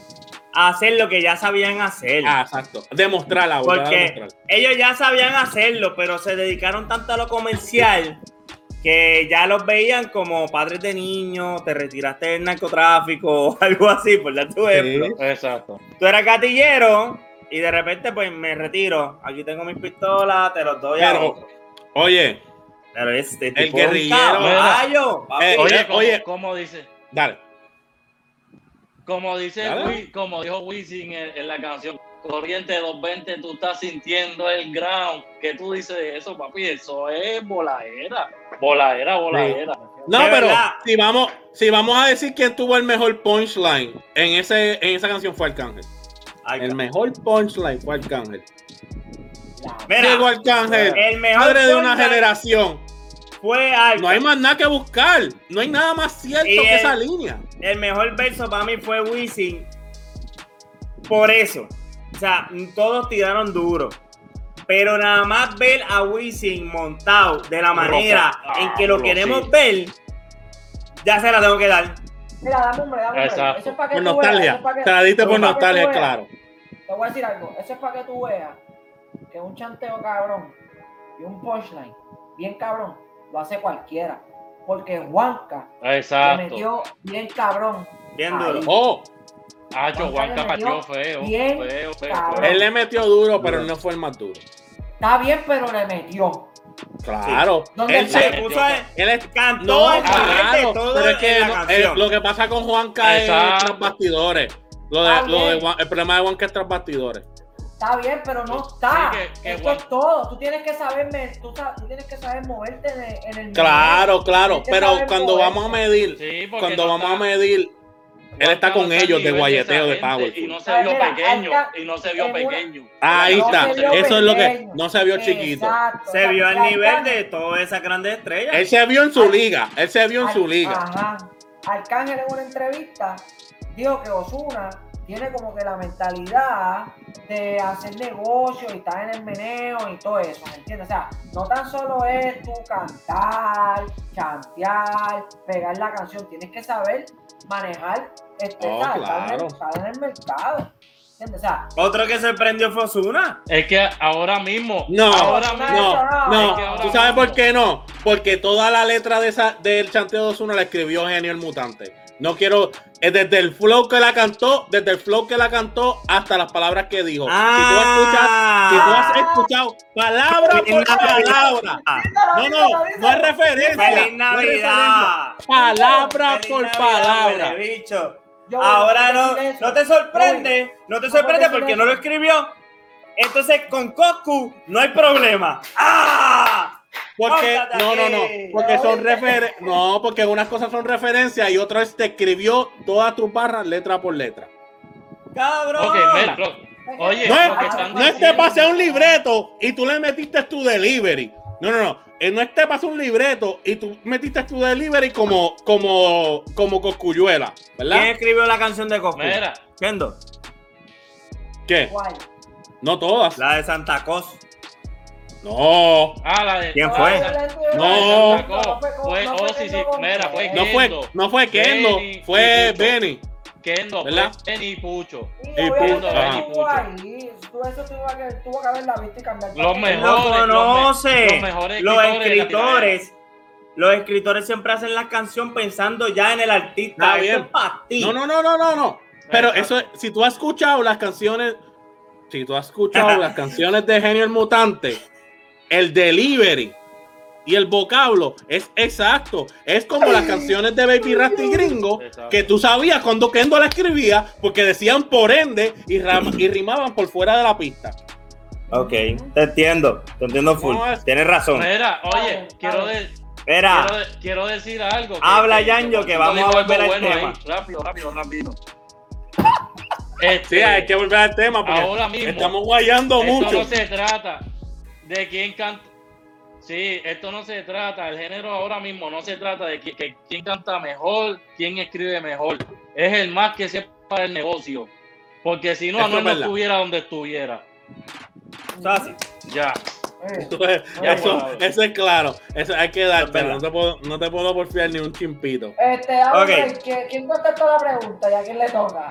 a hacer lo que ya sabían hacer. Ah, exacto. Demostrarla, volver a porque demostrar. ellos ya sabían hacerlo, pero se dedicaron tanto a lo comercial que ya los veían como padres de niños, te retiraste del narcotráfico o algo así, por dar tu ejemplo. Exacto. Tú eras gatillero y de repente pues me retiro. Aquí tengo mis pistolas, te los doy a Pero, otro. Oye, Pero este el guerrillero, caballo, papi. Eh, Oye, oye. como dice, dale. como dice, Dale. Como dijo Wisin en, en la canción Corriente 220, tú estás sintiendo el ground. ¿Qué tú dices de eso, papi? Eso es voladera. Voladera, voladera. No, pero verdad. si vamos, si vamos a decir quién tuvo el mejor punchline en, ese, en esa canción fue Arcángel. Ay, El mejor punchline fue Arcángel. Mira, Llegó Arcángel, el mejor padre de una punchline generación. fue Arca. No hay más nada que buscar. No hay nada más cierto Y que el- esa línea. El mejor verso para mí fue Wisin. Por eso. O sea, todos tiraron duro. Pero nada más ver a Wisin montado de la manera Roca. en que lo Ah, queremos sí. ver, ya se la tengo que dar. Mira, dame un dame. Eso es para que Por tú veas, nostalgia. es para que- Te la diste por nostalgia, veas. claro. Te voy a decir algo. Eso es para que tú veas que un chanteo cabrón y un punchline bien cabrón lo hace cualquiera. Porque Juanca Exacto. metió bien cabrón. Bien Ahí. duro. Oh, Ah, yo, Juanca metió feo. bien Feo, feo, él le metió duro, pero no fue el más duro. Está bien, pero le metió. Claro. ¿Dónde Él se, puso a- él es- cantó No, de claro, todo pero es que no- eh, lo que pasa con Juanca es Exacto. tras bastidores. Lo de, lo de el problema de Juanca es tras bastidores. Está bien, pero no Sí, está. que- que Esto Juan- es todo. Tú tienes que saber, tú, tienes que saber moverte en el, en el Claro, claro. Pero cuando moverte. vamos a medir, Sí, porque cuando no vamos a medir, él está con ellos de guayeteo de Power. Y no se vio pequeño. Y no se vio pequeño. Ahí está. Eso es lo que no se vio chiquito. Se vio al nivel de todas esas grandes estrellas. Él se vio en su liga. Él se vio en su liga. Ajá. Arcángel en una entrevista dijo que Osuna tiene como que la mentalidad de hacer negocio y estar en el meneo y todo eso, ¿me entiendes? O sea, no tan solo es tú cantar, chantear, pegar la canción, tienes que saber manejar este, Oh, estar, en el, claro. estar en el mercado. ¿Entiendes? O sea, Otro que sorprendió fue Osuna. Es que ahora mismo. No, ahora no, mismo. No, Es que ahora ¿tú sabes mismo- por qué no? Porque toda la letra de esa, del chanteo de Ozuna la escribió Genio el Mutante. No quiero, es desde el flow que la cantó, desde el flow que la cantó hasta las palabras que dijo. Si tú escuchas, si tú has escuchado palabra por palabra, no, no, no es referencia. ¡Feliz. Navidad! Palabra ¡Feliz por Navidad, palabra. bicho! Ahora no, no te sorprende, no te sorprende porque no lo escribió. Entonces con Coscu no hay problema. ¡Ah! Porque, Córtate no, no, no, porque son refer no, porque unas cosas son referencias y otras te escribió todas tus barras letra por letra. ¡Cabrón! Ok, mira, Oye, No es, están no es diciendo- pase un libreto y tú le metiste tu delivery. No, no, no. eh, no es te pasó un libreto y tú metiste tu delivery como, como, como coscuyuela, ¿Quién ¿verdad? escribió la canción de Coscu? Mira, Kendo, ¿Qué? ¿Cuál? No todas. la de Santa Cos. No. ah, la de. ¿Quién fue? No. Fue, oh, sí, sí, mira, fue No fue, Kendo. no fue Kendo, Benny fue Pucho. Benny. Kendo, ¿Verdad? Benny y Pucho. Y ahí. Tú eso tuvo que, haberla visto y cambiar. Los mejores. Conoce. los mejores Los escritores la. Los escritores siempre hacen la canción pensando ya en el artista. Bien. es para ti. No, no, no, no, no, no. Pero eso, si tú has escuchado las canciones, si tú has escuchado las canciones de Genio el Mutante, el delivery y el vocablo es exacto. Es como las canciones de Baby Rasty Gringo, que tú sabías cuando Kendo la escribía, porque decían por ende y, ram- y rimaban por fuera de la pista. Ok, te entiendo. Te entiendo full. No, es- Tienes razón. Mira, oye, quiero, de- Espera. quiero, de- quiero decir algo. Habla, Yanjo, que vamos a volver al bueno tema. ahí. Rápido, rápido, rápido. Sí, Este, hay que volver al tema porque ahora mismo, estamos guayando esto mucho. no se trata de quién canta. Sí, esto no se trata, el género ahora mismo no se trata de que, que quién canta mejor, quién escribe mejor. Es el más que sepa el negocio. Porque si no, Anuel no estuviera donde estuviera. Así. Ya. Eso, eso es claro. Eso hay que dar, pero no te puedo, no te puedo porfiar ni un chimpito. Este, a ver, Ok. ¿quién- ¿quién contestó la pregunta y a quién le toca?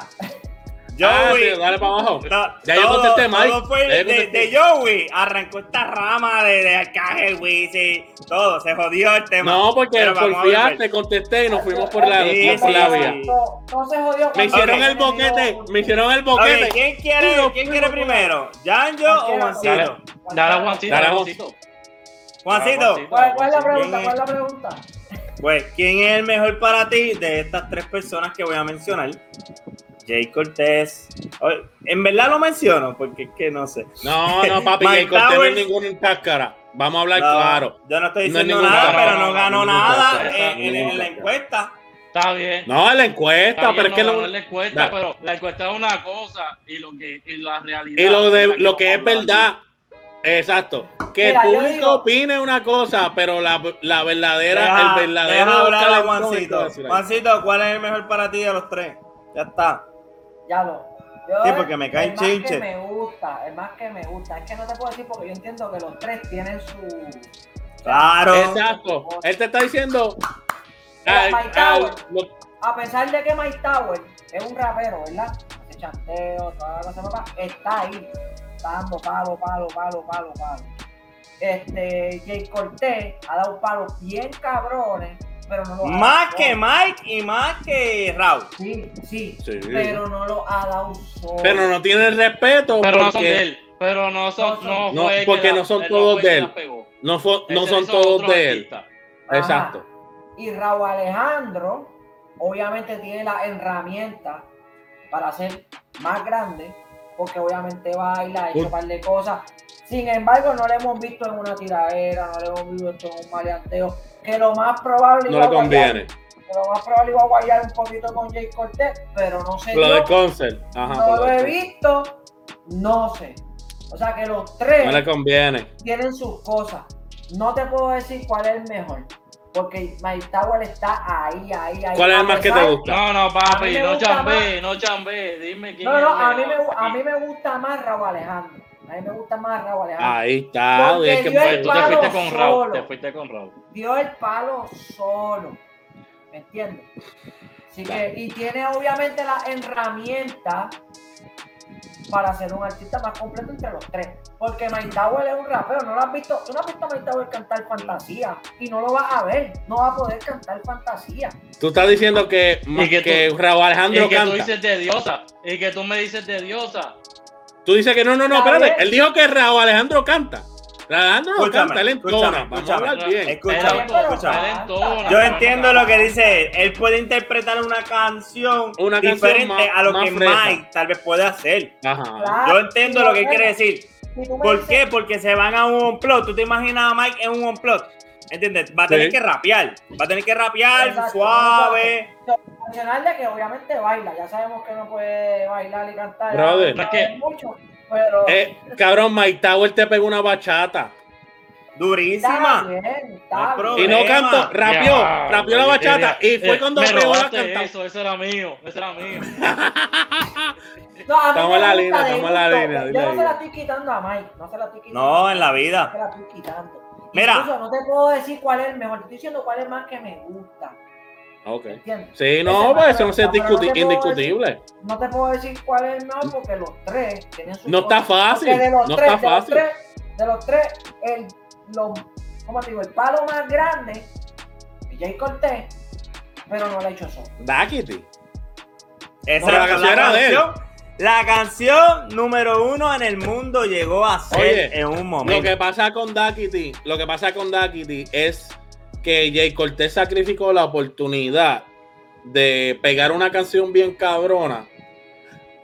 Ah, Joey. sí, dale para abajo. to- Ya yo contesté, yo de, de Joey. Arrancó esta rama de, de Arcángel, Wisin. Todo. Se jodió el tema. No, porque porfiaste, volver. contesté y nos fuimos por la, Sí, por la sí, vía. sí. No, no se jodió. Me hicieron el boquete, me hicieron el boquete. ¿quién quiere, Uno, ¿quién uno, quiere uno. primero? ¿Yanjo o Dale. Juancito? Dale a Juancito, Dale a dale a Juan- Juancito. Juancito, ¿Cuál, cuál es la ¿Quién pregunta? ¿Cuál es la pregunta? pues, ¿quién es el mejor para ti de estas tres personas que voy a mencionar? Jay Cortés. En verdad lo menciono porque es que no sé. No, no, papi, Mike que corté no es ningún cáscara. Vamos a hablar No, claro. Yo no estoy No es diciendo nada, pero no, ganó nada en, en- en la encuesta. Está bien. No, la encuesta, Está pero es bien, que no, lo, no es la encuesta, pero la encuesta es una cosa y lo que y la realidad. y lo de lo que es verdad, exacto. Que Mira, el público digo- opine una cosa, pero la, la verdadera, Deja, el verdadero deja hablar a Juancito. Juancito, ¿cuál es el mejor para ti de los tres? Ya está. Ya lo. Yo, Sí, porque me caen el más chinches. que me gusta, el más que me gusta. Es que no te puedo decir porque yo entiendo que los tres tienen su. Claro. Exacto. Él te está diciendo. Al- al- A pesar de que Mike Tower es un rapero, ¿verdad? Hace chanteo, toda la cosa, papá, está ahí. Está dando palo, palo, palo, palo, palo. Este, Jay Cortés ha dado palos bien cabrones, pero no lo ha Más dado que solo. Mike y más que Raúl. Sí, sí, Sí. pero no lo ha dado solo. pero no tiene respeto Pero no son de porque él. Pero no son. No, No, fue que porque la- no son él todos fue que de él. la pegó. no, son hizo todos otro de él. artista. Ajá. Exacto. Y Raúl Alejandro, obviamente tiene la herramienta para ser más grande, porque obviamente baila, ha hecho Uy. un par de cosas. Sin embargo, no lo hemos visto en una tiradera, no lo hemos visto en un maleanteo, que lo más probable No iba le conviene. que lo más probable iba a guayar un poquito con Jay Cortés, pero no sé Lo yo, de concert. Ajá, no lo he visto, no sé. O sea que los tres No le conviene. tienen sus cosas. No te puedo decir cuál es el mejor. Porque Mike Tower está ahí, ahí, ahí. ¿Cuál es el más que te gusta? No, no, papi, no chambé, no chambé. Dime quién No, es no, el a mí, me, a mí me gusta más Raúl Alejandro. A mí me gusta más Raúl Alejandro. Ahí está. Porque es que dio el pues, Tú te palo fuiste con Raúl, solo. te fuiste con Raúl. Dio el palo solo. ¿Me entiendes? Así que, y tiene obviamente la herramienta para ser un artista más completo entre los tres. Porque Mike Tower es un rapero, no lo has visto, tú no has visto a Mike Tower cantar fantasía y no lo vas a ver, no va a poder cantar fantasía. Tú estás diciendo que, más que que, tú- Raúl Alejandro Y que tú canta. dices de diosa. Y que tú me dices de diosa. Tú dices que no, no, no, espérate. bien. Él dijo que Raúl Alejandro canta. Raúl Alejandro no Escúchame, canta, él entona. escúchame, Vamos a escúchame. hablar bien. Escúchame, escúchame. Yo entiendo lo que dice él. Él puede interpretar una canción Una canción diferente más- a lo que fresa. Mike tal vez puede hacer. Ajá. Claro, Yo entiendo lo que quiere decir. ¿Por qué? Porque se van a un complot. ¿Tú te imaginas a Mike en un complot? ¿Entiendes? Va a tener Sí. que rapear. Va a tener que rapear Exacto, suave. Adicional de que obviamente baila, ya sabemos que no puede bailar y cantar. Brother. no Es que- mucho, pero Eh, cabrón, Mike Tower te pegó una bachata. Durísima. Está bien, No está hay bien. Y no cantó, rapió, Ya, rapió la bachata. ya, Y fue eh, cuando pegó la cantante. Eso, ese era mío, ese era mío. No, Estamos en la línea, estamos en la línea, Yo no se la estoy quitando a Mike, no se la estoy quitando. No, en la No vida. se la estoy quitando. Mira. Incluso no te puedo decir cuál es el mejor, te estoy diciendo cuál es más que me gusta. Ok. ¿Entiendes? Sí, no, pues eso no es indiscutible. No te puedo decir cuál es el mejor porque los tres tienen su No está fácil, de los no tres, está de los fácil. tres, de los tres, el, lo, ¿cómo te digo? El palo más grande Jay Cortés, pero no lo ha hecho solo. Daquiti. Esa la canción era de él. canción. La canción número uno en el mundo llegó a ser Oye, en un Lo momento. que pasa con Daquiti, lo que pasa con Daquiti es que Jay Cortés sacrificó la oportunidad de pegar una canción bien cabrona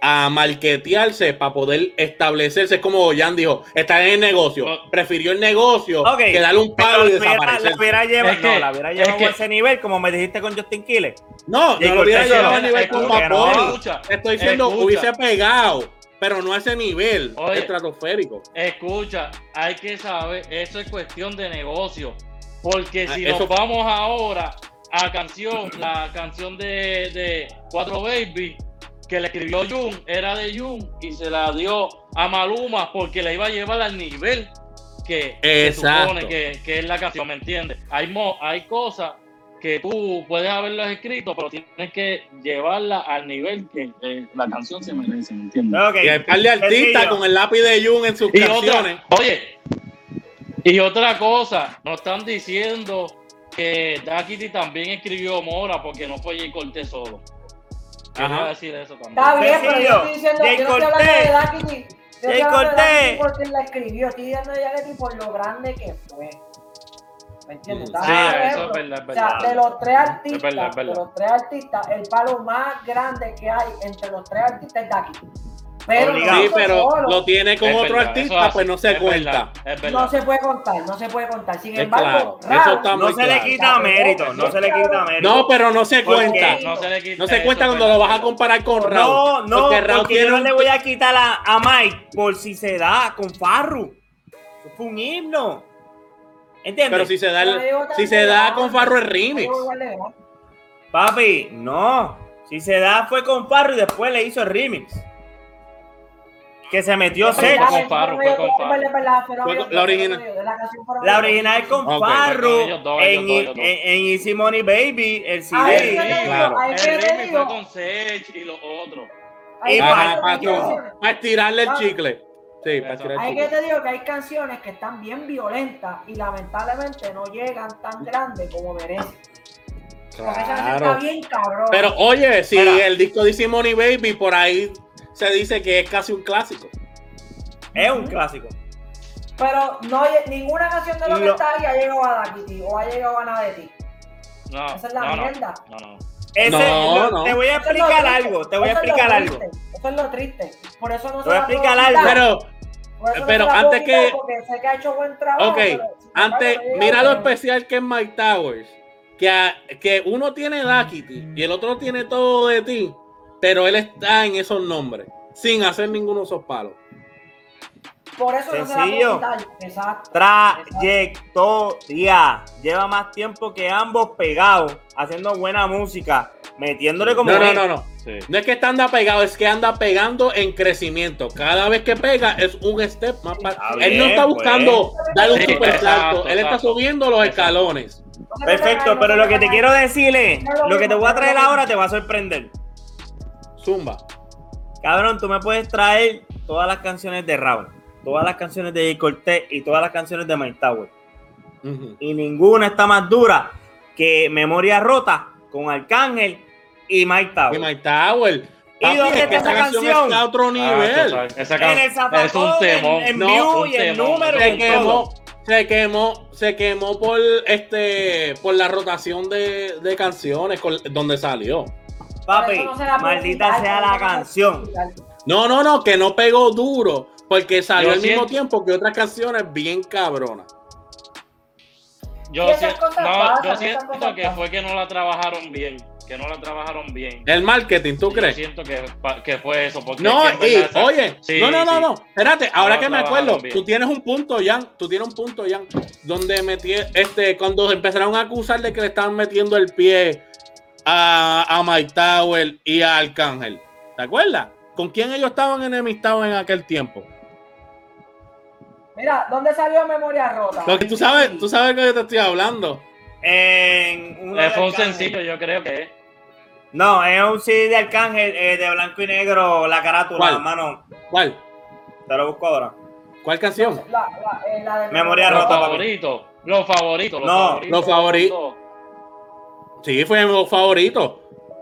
a marquetearse para poder establecerse. Es como Jan dijo, está en el negocio. Prefirió el negocio Ok, que darle un palo y la hubiera- desaparecer. La hubiera llevado, Es que- no, la hubiera es llevado que- a ese nivel, como me dijiste con Justin Quiles. No, no lo hubiera llevado a nivel con. Escucha, Estoy diciendo, escucha. hubiese pegado, pero no a ese nivel Oye. estratosférico. Escucha, hay que saber, eso es cuestión de negocio. Porque si Ah, eso- nos vamos ahora a canción, la canción de, de Cuatro Baby, que le escribió Jun, era de Jun y se la dio a Maluma porque la iba a llevar al nivel que se supone que, que es la canción, ¿me entiendes? Hay, mo- hay cosas que tú puedes haberlas escrito, pero tienes que llevarla al nivel que eh, la canción se merece, ¿me entiendes? Ok, Y hay par de artistas con el lápiz de Jun en sus Y canciones. otra, oye, y otra cosa, nos están diciendo que Daquiti también escribió Mora porque no fue Jay Cortés solo. Ajá. decir eso también. Está bien, pero yo estoy diciendo, Jay yo no estoy hablando Cortés. de Daquiti. Yo de Cortés. Porque la escribió. Estoy diciendo de Daquiti por lo grande que fue. ¿Me entiendes? Sí, eso es verdad, es O sea, verdad. de los tres artistas, verdad, verdad. de los tres artistas, el palo más grande que hay entre los tres artistas es Daquiti. Pero Obligado. Sí, pero solo. lo tiene con Es otro verdad, artista, pues no se es cuenta. verdad, es verdad. No se puede contar, no se puede contar. Sin embargo, claro, eso está No se le quita mérito, no se le quita mérito. No, pero no se ¿Por cuenta. No se le quita No se eso, cuenta cuando lo vas a comparar con Raúl. No, no, porque porque, Raúl tiene yo no un- le voy a quitar a, a Mike por si se da con Farru. Fue un himno. ¿Entiendes? Pero si se da, el- si se da con Farro el remix. Papi, no. Si se da fue con Farru y después le hizo el remix. Que se metió seco. con verdad, fue con con- la original. la original es con Ok. Farru en, en- en Easy Money Baby, el CD. Sí, claro. El remix fue con Sech y los otros. Y para- para, estirarle el Ah. chicle. Sí, para Eso. estirar el Ahí que te digo que hay canciones que están bien violentas y lamentablemente no llegan tan grandes como merecen. Canción está Claro. bien cabrón. Pero oye, si Mira. el disco de Simone Baby por ahí se dice que es casi un clásico. Es un clásico. Pero no hay- ninguna canción de lo que está ahí ha llegado a Daquiti o ha llegado a nada de ti. No, Esa es la no, no, mierda. no, no. Ese- No, lo- no. Te voy a explicar algo. Te voy a eso es lo explicar algo. triste, Eso es lo triste. Por eso no Te voy a explicar quitar. algo. Pero, pero antes que- porque sé que ha hecho buen trabajo. ok, pero, antes, no mira lo especial que es Mike Towers. Que, a- que uno tiene Daquiti y el otro tiene todo de ti, pero él está en esos nombres, sin hacer ninguno de esos palos. Por eso no se. Exacto. Trayectoria. Lleva más tiempo que ambos pegados, haciendo buena música, metiéndole como. No, no, no, no. Sí. No es que está anda pegado, es que anda pegando en crecimiento. Cada vez que pega es un step más para. Él no está pues. buscando darle un Sí, super salto, él está exacto. subiendo los escalones. Perfecto, pero lo que te quiero No es lo que te voy a traer ahora te va a sorprender. Zumba. Cabrón, tú me puedes traer todas las canciones de Raúl, todas las canciones de Jay Cortés y todas las canciones de Mike Tower. Y ninguna está más dura que Memoria Rota con Arcángel y Mike Tower. Y Mike Tower. Papi, dónde es que está esa canción canción? está a otro Ah, nivel. esa En can- el zapatón, es un temón. en, en No, view un y el número. se y quemó, se quemó, se quemó por este por la rotación de, de canciones con- donde salió. Papi, eso no se la puedo maldita quitar, sea la canción. No, no, no, que no pegó duro, porque salió Yo al mismo tiempo que otras canciones bien cabronas. yo, si- cosas no, pasan, yo siento que fue que no la trabajaron bien. Que no la trabajaron bien. El marketing, ¿tú Yo crees? siento que, que fue eso. Porque No, es que en y oye, Sí, no, no, no, sí. no, espérate, ahora No que me acuerdo, bien. tú tienes un punto, Jan, tú tienes un punto, Jan, donde metí, este, cuando empezaron a acusar de que le estaban metiendo el pie a, a Mike Tower y a Arcángel, ¿te acuerdas? ¿Con quién ellos estaban enemistados en aquel tiempo? Mira, ¿dónde salió Memoria Rota? Porque tú sabes, tú sabes que yo te estoy hablando. En fue un sencillo, yo creo que. No, es un CD de Arcángel eh, de blanco y negro, la carátula, ¿Cuál? mano. ¿Cuál? Te lo busco ahora. ¿Cuál canción? La, la, eh, la de Memoria Los rota, papi. favoritos. Los favoritos. Los No, favoritos. los favoritos. Sí, fue los favoritos.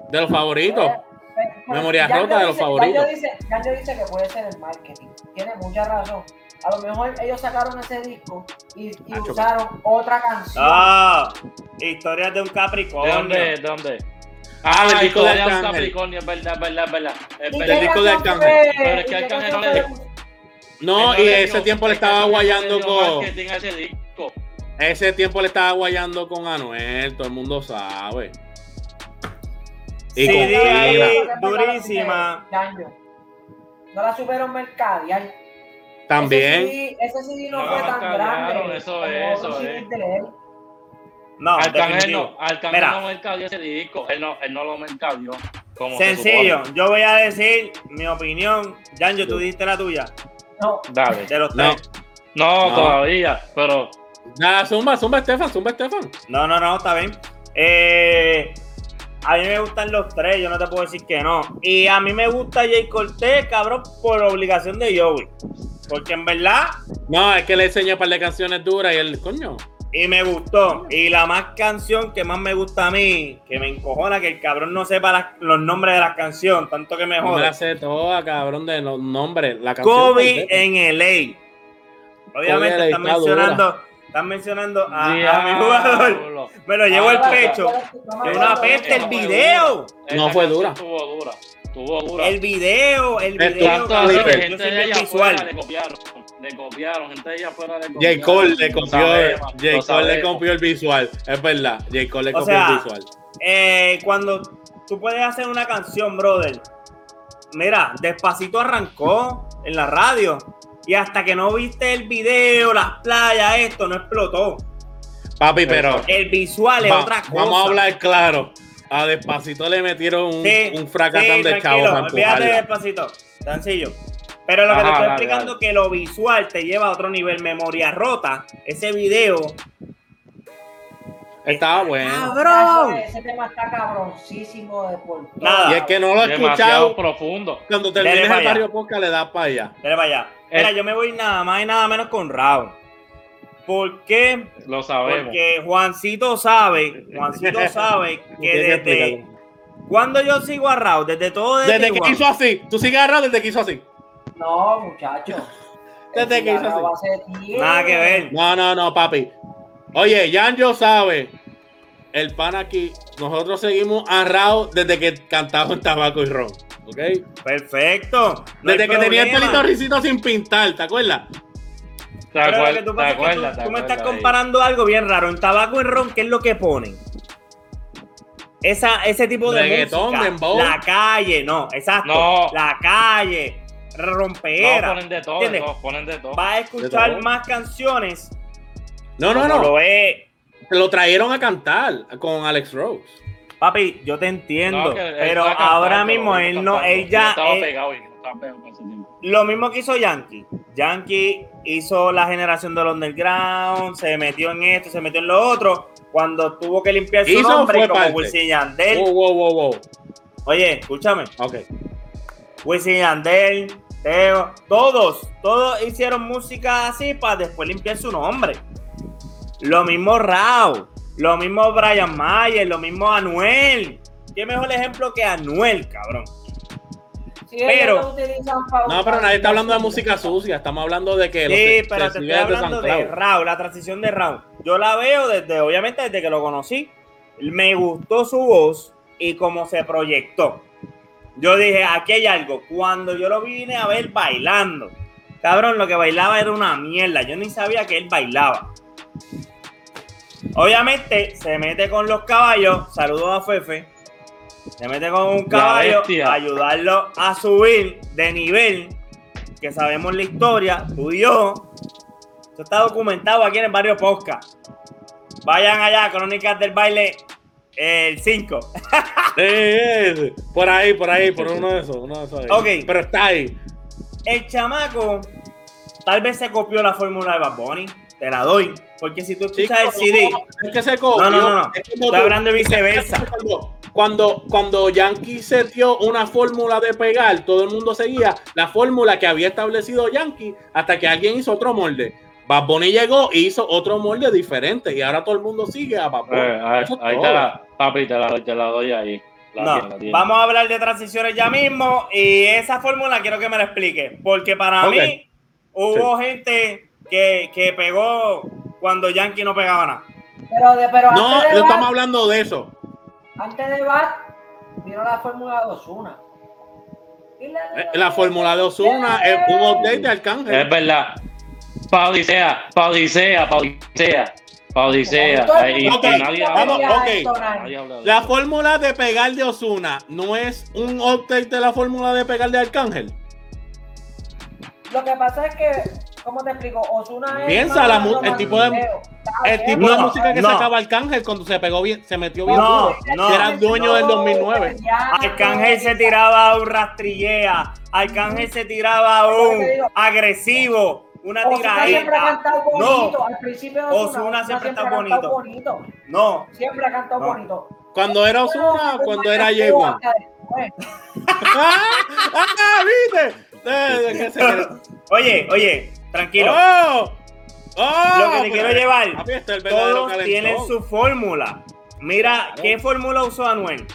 De los favoritos. Pues, Memoria rota de los dice- favoritos. Yanjo dice, que puede ser el marketing. Tiene mucha razón. A lo mejor ellos sacaron ese disco y, usaron otra canción. Ah, historias de un ¿De Capricornio. dónde? ¿De dónde? Ah, el disco de un Arcángel. Capricornio, es verdad, es verdad, es verdad. Es ¿Y verdad. el disco de Arcángel. Pero es que Arcángel no le No, y ese tiempo le estaba guayando con. Ese tiempo le estaba guayando con Anuel, todo el mundo sabe. Y Sí, con pasa durísima. No la supieron mercadear. También. Ese CD, ese CD no, No, fue tan grande. eso es, otros eso es. él. No, Arcángel no, Arcángel no mercadeó ese disco. Él no, él no lo mercadeó. Se Sencillo, yo voy a decir mi opinión. Janjo, tú dijiste la tuya. No, Dale. De los No. tres. No, No. todavía, pero Nada, zumba, zumba, Estefan, zumba, Estefan. No, no, no, está bien. Eh, a mí me gustan los tres, yo no te puedo decir que no. Y a mí me gusta Jay Cortés, cabrón, por obligación de Joey. Porque en verdad, No, es que le enseñé un par de canciones duras y él, coño. y me gustó. Y la más canción que más me gusta a mí, que me encojona que el cabrón no sepa las- los nombres de las canciones, tanto que me No me jode. la sé toda, cabrón, de los nombres. La canción Kobe en LA. Obviamente están está mencionando, están mencionando a, a mi jugador. Me lo llevo al pecho. Es una peste el video. No fue dura. Estuvo dura. Estuvo dura. El video, el video, gente de afuera visual. le copiaron. Le copiaron, gente de allá afuera le J. copiaron. Cole le copió, J. Cole le copió el visual. Es verdad, J. Cole le O copió sea, el visual. Eh, cuando tú puedes hacer una canción, brother, mira, despacito arrancó en la radio y hasta que no viste el video, las playas, esto no explotó. Papi, pero El visual es va- otra cosa. vamos a hablar claro. A Despacito le metieron un, Sí, un fracatán sí, de chavos olvídate empujarla. despacito, sencillo. Pero lo que te estoy dale, explicando dale. que lo visual te lleva a otro nivel, memoria rota. Ese video, Estaba bueno. cabrón. Ese tema está cabroncísimo de por todo. Nada. Y es que no lo he Demasiado escuchado. profundo. Cuando termines el barrio podcast le das para allá. Dale para allá. Mira, yo me voy nada más y nada menos con Raúl. ¿Por qué? Lo sabemos. Porque Juancito sabe, Juancito sabe que desde cuando yo sigo a Raúl, desde todo desde, Desde que hizo así. Tú sigues agarrado desde que hizo así. No, muchacho. Desde que hizo así. Nada que ver. No, no, no, papi. Oye, Yanjo sabe. El pan aquí. Nosotros seguimos a Raúl desde que cantaba en tabaco y ron. ¿Ok? Perfecto. no Desde que tenía el problema. pelito ricito sin pintar, ¿te acuerdas? ¿Te que tú tú- acuerdas? tú, te me estás acuerdas ahí? comparando algo bien raro. En tabaco y ron, ¿qué es lo que ponen? Esa, ese tipo de Reggaetón, música. dembow. La calle, no, exacto. No. La calle, No, rompeera. ponen de todo, todo, ponen de todo. Vas a escuchar más canciones. No, no, no. Lo es. Lo trajeron a cantar con Alex Rose. Papi, yo te entiendo, No, pero cantando, ahora mismo él estaba no, cantando. él ya, estaba él- pegado y no estaba pegado para ese tiempo. lo mismo que hizo Yankee. Yankee hizo la generación del underground, se metió en esto, se metió en lo otro, cuando tuvo que limpiar su Hizo nombre como. Wisin Yandel. Wow, wow, wow, wow. Oye, escúchame, Ok. Wisin Yandel, Teo, todos, todos hicieron música así para después limpiar su nombre. Lo mismo Rao, lo mismo Brian Mayer, lo mismo Anuel. ¿Qué mejor ejemplo que Anuel, cabrón? Sí, Pero- No, pero nadie está hablando de música sucia. Estamos hablando de que Sí, pero te estoy de hablando de SoundCloud. Raúl, la transición de Raúl. Yo la veo desde, obviamente, desde que lo conocí. Me gustó su voz y cómo se proyectó. Yo dije, aquí hay algo. Cuando yo lo vine a ver bailando, cabrón, lo que bailaba era una mierda. Yo ni sabía que él bailaba. Obviamente se mete con los caballos. Saludos a Fefe. Se mete con un caballo a ayudarlo a subir de nivel. Que sabemos la historia, tú y yo. Esto está documentado aquí en el barrio Posca. Vayan allá, Crónicas del Baile, el 5. Eh, eh, por ahí, por ahí, por uno de esos. Uno de esos ahí. Ok. Pero está ahí. El chamaco tal vez se copió la fórmula de Bad Bunny. Te la doy. Porque si tú escuchas el CD. Es que se copió. No, no, no, no. Es como Estoy hablando de viceversa. Cuando, cuando, Yankee setió una fórmula de pegar, todo el mundo seguía la fórmula que había establecido Yankee hasta que alguien hizo otro molde. Bad Bunny llegó y hizo otro molde diferente y ahora todo el mundo sigue a Bad Bunny. Eh, ahí ahí te la, papi, te la, doy- te la doy ahí. La No, tiene, tiene. vamos a hablar de transiciones ya mismo y esa fórmula quiero que me la explique, porque para Ok. mí hubo gente que, que pegó cuando Yankee no pegaba nada. Pero, de, pero No, antes, de no estamos hablando de eso. antes de Bat, vino la fórmula de Osuna. Eh, La fórmula de Osuna es un update de Arcángel. Es verdad. Pa' Odisea, pa' Odisea, pa' Odisea, pa' Odisea. Todo el Ahí- mundo Ok, y nadie habla- vamos, quería ok. entonar. nadie habla de La fórmula de pegar de Osuna no es un update de la fórmula de pegar de Arcángel. Lo que pasa es que, ¿cómo te explico? Osuna es. Piensa, la el tipo de- El tipo de música que no. sacaba Arcángel cuando se pegó bien, se metió bien No, duro. no. Era el dueño del 2009. Ya, Arcángel se tiraba un rastrillea, Arcángel se tiraba un agresivo, una Osuna siempre ha tiradera. cantado bonito. No, Al principio de Osuna siempre está ha cantado bonito. no, Siempre ha cantado No. bonito. Cuando era Osuna, cuando era J1. Hasta después. ¡Ah! ¡Ah! ¿Viste? Eh, ¿de qué se- oye, oye, tranquilo. ¡Oh! ¡Oh! Lo que te quiero llevar, el Todos calentón. tienen su fórmula. Mira, Claro. ¿qué fórmula usó Anuel?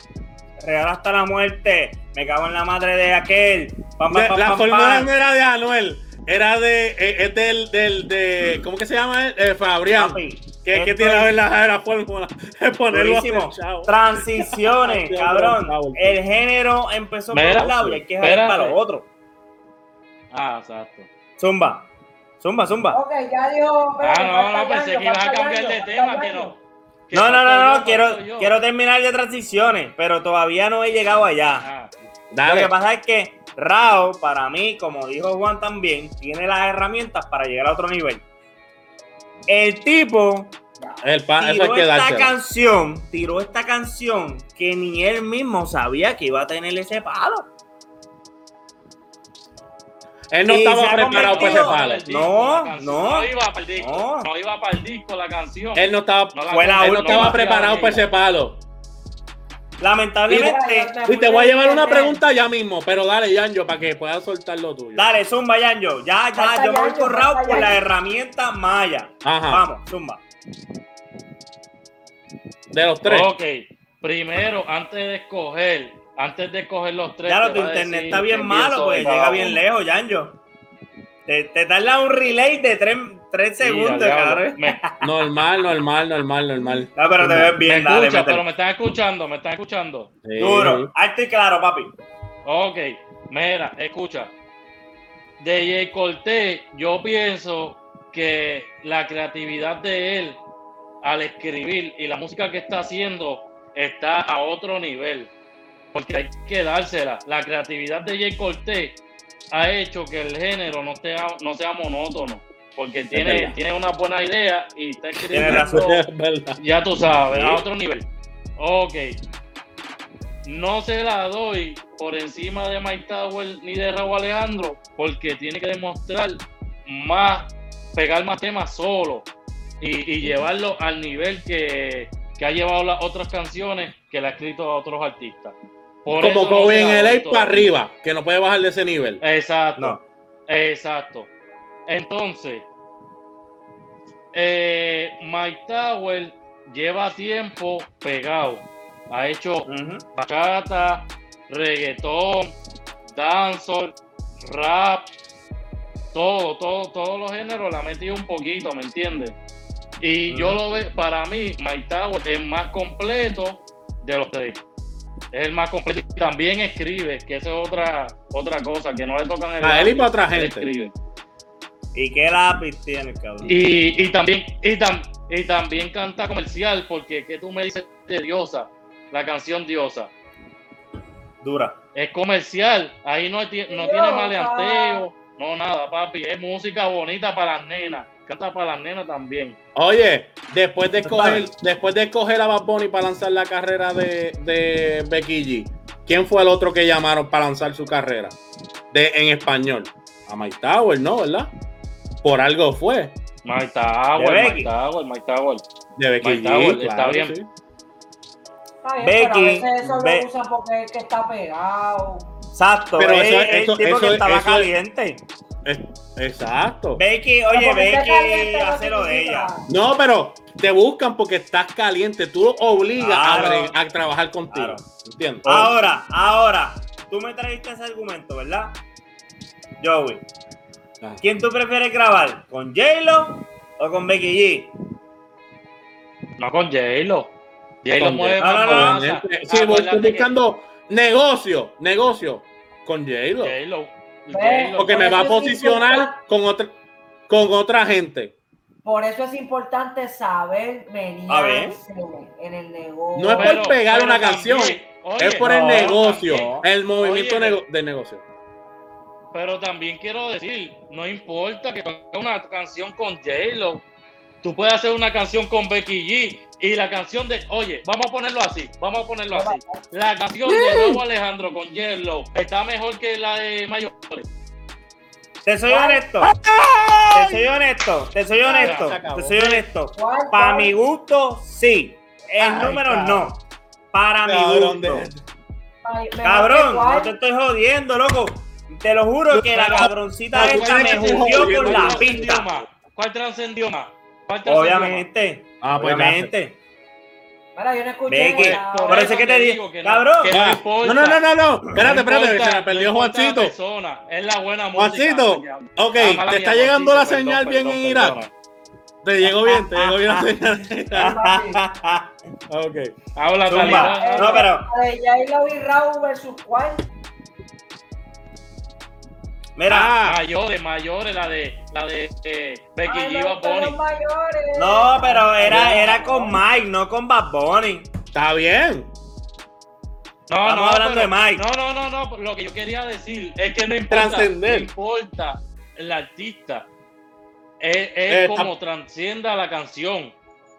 Real hasta la muerte. Me cago en la madre de aquel. Pam, pam, De- pam, la fórmula no era de Anuel, era de, eh, es del, del, de, ¿cómo que se llama? él? Eh, Fabrián. Papi, que, tiene la, la, la fórmula es ponerlo a. Transiciones, cabrón. El género empezó por un lado y hay que espérate. para lo otro. Ah, exacto. Zumba. Zumba, zumba. Ok, ya dijo. Ah, no, no, pensé que ibas a cambiar de tema, que no. que No, no, no, yo, Quiero, yo. quiero terminar de transiciones, pero todavía no he llegado allá. Ah. Lo que pasa es que Rao, para mí, como dijo Juan también, tiene las herramientas para llegar a otro nivel. El tipo El tiró que esta dársela. canción, tiró esta canción que ni él mismo sabía que iba a tener ese palo. Él no estaba preparado para ese palo. No, no. No iba para el disco. No. No, iba para el disco la canción. Él no estaba, No la Fue la él no estaba preparado para ese palo. Lamentablemente, Y te voy a llevar una pregunta ya mismo, pero dale, Yanjo, para que puedas soltar lo tuyo. dale, Zumba Yanjo. Ya, ya, yo me voy falta por la herramienta Maya. Ajá. Vamos, Zumba. De los tres. Ok, primero, antes de escoger, antes de escoger los tres. Lo tu internet decir está bien malo, pues llega bien lejos, Yanjo. Te, te tarda un relay de 3 Sí, segundos, cabrón. Me, Normal, normal, normal, normal. No, pero te ves me bien, dale, escucha, métele. pero me están escuchando, me están escuchando. Sí. Duro, alto y claro, papi. Ok, mira, escucha. De Jay Cortés, yo pienso que la creatividad de él al escribir y la música que está haciendo está a otro nivel. Porque hay que dársela. La creatividad de Jay Cortés ha hecho que el género no sea, no sea monótono. Porque tiene, tiene una buena idea y está escribiendo razón. Es verdad. ya tú sabes, a otro nivel. Ok. No se la doy por encima de Mike Tower ni de Raúl Alejandro, porque tiene que demostrar más, pegar más temas solo y, y llevarlo al nivel que, que ha llevado las otras canciones que le ha escrito a otros artistas. Por Como no Kobe en el doy A para todavía. arriba, que no puede bajar de ese nivel. Exacto. No. Exacto. Entonces, eh, Mike Tower lleva tiempo pegado. Ha hecho bachata, reggaetón, dancehall, rap, todo, todo, todos los géneros la ha metido un poquito, ¿me entiendes? Y yo lo veo, para mí, Mike Tower es más completo de los tres. Es el más completo. Y también escribe, que esa es otra, otra cosa, que no le tocan el A él y para otra gente. escribe. ¿Y qué lápiz tiene, cabrón? Y, y también, y, tam- y también canta comercial, porque ¿qué tú me dices de Diosa? La canción Diosa. Dura. Es comercial, ahí no, no tiene maleanteo, no nada, papi. Es música bonita para las nenas. Canta para las nenas también. Oye, después de Está escoger, después de escoger a Bad Bunny para lanzar la carrera de, de Becky G, ¿quién fue el otro que llamaron para lanzar su carrera? De, en español. A Mike Tower, ¿no? ¿Verdad? Por algo fue. Mike Tower. Mike Tower, Mike Tower. De Becky Mike G. Tower, está claro, bien. sí. Está bien, Becky, pero a veces eso Be- lo usan porque es que está pegado. Exacto. Pero es eso- el eso- tipo que eso- estaba eso es- caliente. Es- exacto. Becky, oye, Becky de ella. No, pero te buscan porque estás caliente. Tú obligas a, Claro. bre- a trabajar contigo. Claro. ¿Entiendes? Ahora, ahora, tú me trajiste ese argumento, ¿verdad? Joey, Ah. ¿quién tú prefieres grabar? ¿Con J-Lo o con Becky G? No con J-Lo. J-Lo mueve No, no. Sí, voy- estoy Acuérdate que buscando negocio, negocio con J-Lo. J-Lo. J-Lo. Porque Por me va a posicionar con otra, con otra gente. Por eso es importante saber A ver. menearse en el negocio. No es Pero- por pegar pero una también, canción, oye, es por no, el negocio, el movimiento Oye, nego- de negocio. Pero también quiero decir, no importa que ponga una canción con J-Lo. Tú puedes hacer una canción con Becky G y la canción de, oye, vamos a ponerlo así, vamos a ponerlo así. La canción de Nuevo Alejandro con J-Lo está mejor que la de Mayores. Te soy honesto. Te soy honesto. Te soy honesto. Te soy honesto. ¿Cuál, Para mi gusto, sí. El número no. Para mi gusto. Cabrón, no te estoy jodiendo, loco. Te lo juro que la cabroncita esta me jodió ¿cuál la más? ¿Cuál trascendió más? ¿Cuál trascendió Obviamente. Ah, pues obviamente. Mira, yo no escuché Ve nada. que- por eso es que te digo, cabrón. que no Ah, importa. No, no, no, no, no. Espérate, No espérate, importa, se me perdió la Juancito. es la buena música. Juancito, ok, Ah, te está llegando la señal perdón, bien en Irak. Te llegó bien, te llegó bien la señal. Ok. Habla Zumba. talibán. No, pero- La de J-Lo y Raúl versus cuál. Mira, Ah, Mayores, mayores, la de la de eh, Becky Ay, G. Bad Bunny. no, pero era, era con Mike, no con Bad Bunny. está bien. No, Estamos no, hablando pero- de Mike. No, no, no, no. Lo que yo quería decir es que no importa. No importa el artista. Es, es Eh, como tam- transcienda la canción.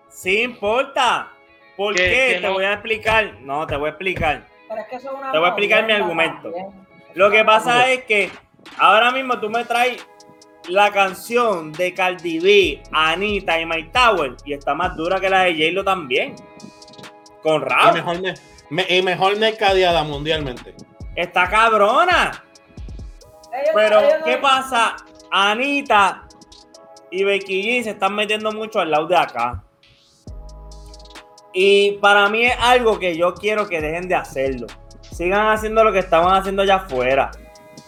Sí importa. ¿Por Que- qué? que te no- voy a explicar. No, te voy a explicar. Pero es que eso es una Te voy a explicar mi argumento. también. Lo que pasa es que ahora mismo tú me traes la canción de Cardi B, Anita y Mike Tower y está más dura que la de J-Lo también. Con Y rap. mejor, me- me- y mejor mercadeada mundialmente. Está cabrona. Ellos- Pero, ellos no- ¿qué pasa? Anita y Becky G se están metiendo mucho al lado de acá. Y para mí es algo que yo quiero que dejen de hacerlo. Sigan haciendo lo que estaban haciendo allá afuera.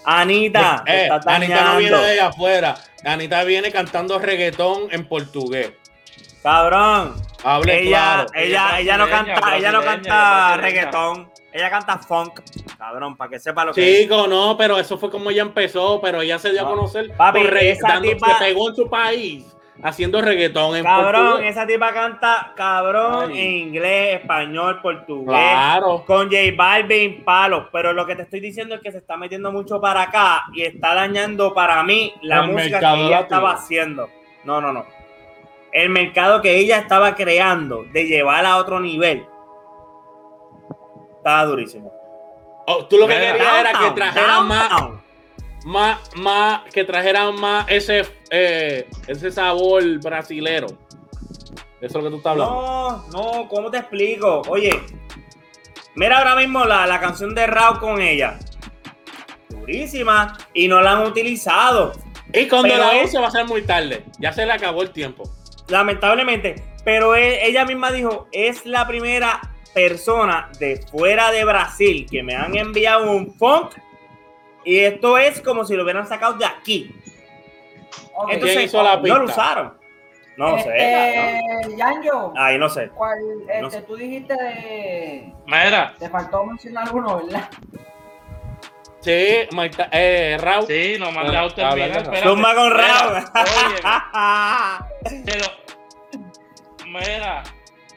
Anita, Eh, estás Anita no viene de allá afuera. Anita viene cantando reggaetón en portugués. Cabrón. Hable Ella, claro. ella, ella no canta, ella no canta reggaetón. Ella canta funk. Cabrón, para que sepa lo que es. Chico, no, pero eso fue como ella empezó, pero ella se dio No. a conocer Papi, por esa tipa- se pegó en su país haciendo reggaetón en Cabrón, portugués. esa tipa canta cabrón Ay. en inglés, español, portugués. Claro. Con J Balvin, palos. Pero lo que te estoy diciendo es que se está metiendo mucho para acá y está dañando para mí la El música que ella estaba haciendo. No, no, no. El mercado que ella estaba creando de llevar a otro nivel. Estaba durísimo. Oh, tú lo que querías era que trajeran más. Más, más, que trajeran más ese, eh, ese sabor brasilero. Eso es lo que tú estás hablando. No, no, ¿cómo te explico? Oye, mira ahora mismo la, la canción de Raúl con ella. Durísima. Y no la han utilizado. y cuando pero la use va a ser muy tarde. Ya se le acabó el tiempo. Lamentablemente. Pero e- ella misma dijo, es la primera persona de fuera de Brasil que me han enviado un funk. Y esto es como si lo hubieran sacado de aquí. Ok. ¿Quién Entonces, hizo la no lo usaron. No sé. cabrón. Este, Yanjo, Ahí no sé. ¿cuál, este, No sé. tú dijiste de... Mira, Te faltó mencionar uno, ¿verdad? Sí, Mike, eh, Raúl. Sí, no me han dejado terminar. habla, espérate. Zumba con Raúl. Oye, pero. Mira.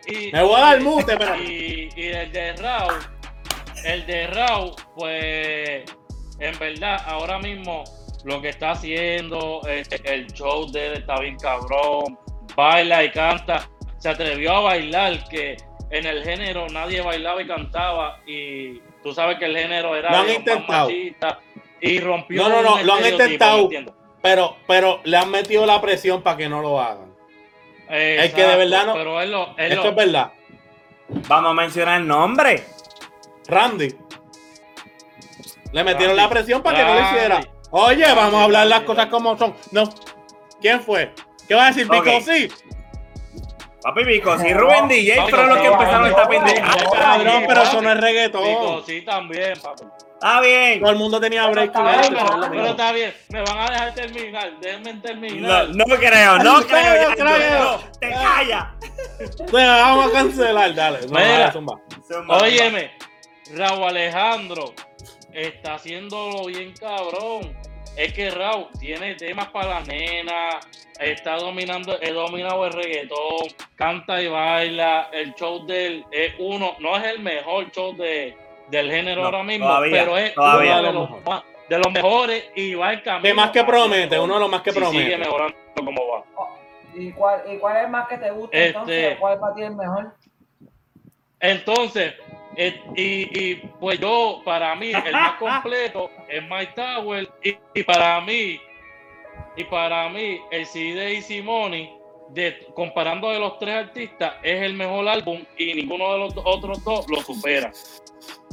Y, Me voy a dar mute, espera. y, y el de Raúl, el de Raúl, pues en verdad, ahora mismo lo que está haciendo, este, el show de él está bien cabrón, baila y canta, se atrevió a bailar, que en el género nadie bailaba y cantaba, y tú sabes que el género era Lo han intentado. y rompió No, no, no, lo han intentado. Pero, pero le han metido la presión para que no lo hagan. Es que de Exacto, verdad no- Pero él lo, él Esto lo- es verdad. Vamos a mencionar el nombre. Randy. Le metieron Randy. la presión para que no lo hiciera. Oye, vamos a hablar las cosas como son. No. ¿Quién fue? ¿Qué va a decir? Pico sí. Papi Vico, si Rubén DJ fueron los que no, empezaron no, esta no, pendeja. no, Cabrón, no, pero no, eso no es Pico, reggaetón. sí, también, papi. Está bien. Todo el mundo tenía break. Pero está bien, ¿no? me van a dejar terminar, déjenme No, terminar. no creo, no No creo. creo, ya, creo. no, Te calla. Te vamos a cancelar, dale. No, Mira. dale, zumba. Zumba, Óyeme, Raúl Alejandro está haciéndolo bien cabrón. Es que Raúl tiene temas para la nena, está dominando, he dominado el reggaetón, canta y baila. El show del es uno, no es el mejor show de, del género No, ahora mismo, todavía, pero es todavía. uno de los, más- de los mejores y va el camino. De más que promete, uno de los más que Sí, Sigue promete. mejorando como va. ¿Y cuál, ¿Y cuál es más que te gusta Este- entonces? ¿Cuál para ti es el mejor? Entonces, eh, y, y, pues yo, para mí, el más completo es Mike Tower. Y, y para mí, y para mí, el CD de Easy Money, de, comparando de los tres artistas, es el mejor álbum y ninguno de los otros dos lo supera.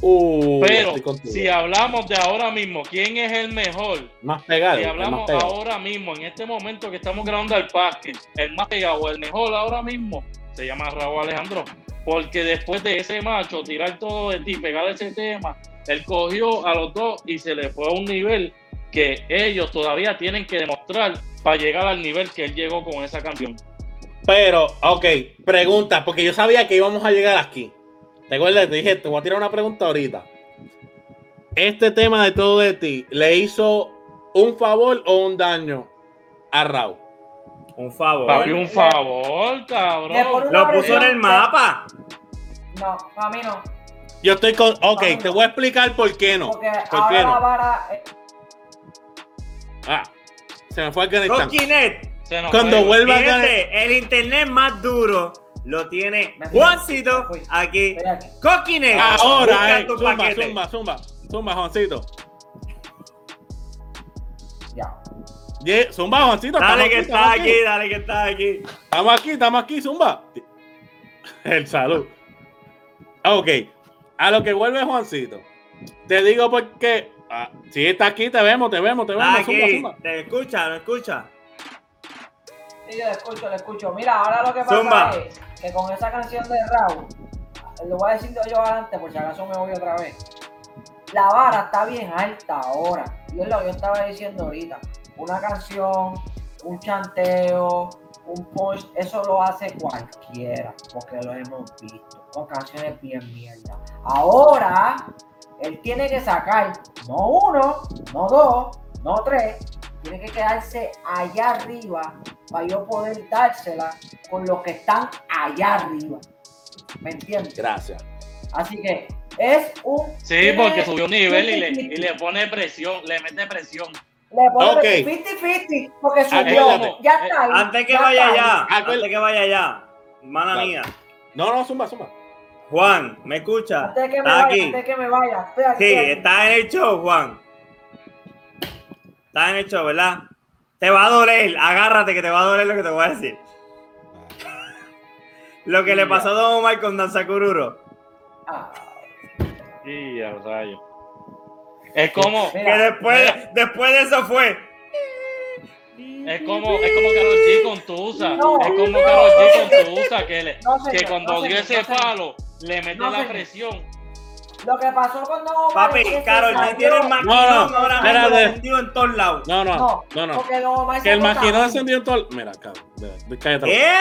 Uh, Pero si hablamos de ahora mismo, ¿quién es el mejor? Más pegado. Si hablamos pegado. ahora mismo, en este momento que estamos grabando el parque, el más pegado, el mejor ahora mismo, se llama Raúl Alejandro. Porque después de ese macho, tirar todo de ti, pegar ese tema, él cogió a los dos y se le fue a un nivel que ellos todavía tienen que demostrar para llegar al nivel que él llegó con esa canción. Pero, ok, pregunta, porque yo sabía que íbamos a llegar aquí. ¿Te acuerdas? Te dije, te voy a tirar una pregunta ahorita. Este tema de todo de ti, ¿le hizo un favor o un daño a Raúl? Un favor. Papi, un favor, cabrón. Lo puso en el mapa. No, para mí no. Yo estoy con. Ok, te voy a explicar por qué no. Porque ¿Por qué ahora la no? vara. eh, Ah, se me fue Afganistán. Se nos Cuando fue. vuelva a el internet más duro lo tiene Juancito aquí. Coquinet. Ahora, eh, zumba, zumba, zumba, zumba, Juancito. Ye- Zumba, Juancito. Dale estamos que aquí, estás estamos aquí, dale que estás aquí. Estamos aquí, estamos aquí, Zumba. El salud. Ok, a lo que vuelve Juancito. Te digo porque. ah, si está aquí, te vemos, te vemos, te vemos. Estás Zumba, aquí. zumba. ¿Te escucha? ¿No escucha? Sí, yo le escucho, le escucho. Mira, ahora lo que pasa Zumba. es que con esa canción de Raúl, lo voy a decir yo antes, por si acaso me voy otra vez. La vara está bien alta ahora. Y es lo que yo estaba diciendo ahorita. Una canción, un chanteo, un punch, eso lo hace cualquiera, porque lo hemos visto, con canciones bien mierda. Ahora, él tiene que sacar, no uno, no dos, no tres, tiene que quedarse allá arriba para yo poder dársela con los que están allá arriba. ¿Me entiendes? Gracias. Así que es un. Sí, tiene- porque subió un nivel y le, y 50-50. le pone presión, le mete presión. Le pone Ok. 50-50 porque subió. Acuérdate. Ya está. ahí, Antes que ya vaya está allá, Acuérdate. antes que vaya allá, mala Dale. mía. No, no, Zumba, Zumba. Juan, ¿me escucha? Antes que me ¿Estás vaya, aquí? antes de que me vaya. Estoy aquí, Sí, aquí. estás en el show, Juan. Estás en el show, ¿verdad? Te va a doler, agárrate que te va a doler lo que te voy a decir. Lo que le pasó a Don Omar con Danza Cururo. Ah, Y a rayo. Es como, Mira, Que después, después de eso fue. es como, es como Karol G con Tusa. No. es como Karol G con Tusa que, le, No, señor, que cuando no, dio ese no, palo le mete No, la señor. presión. Lo que pasó con Don Omar. Papi, es que se Carol, me tiene el maquinón No, no, ahora mismo encendido en todos lados. No, no, No, no, no. Que el maquinón encendió en todo. el- Mira, cabrón. de- de- Cállate. ¿Qué?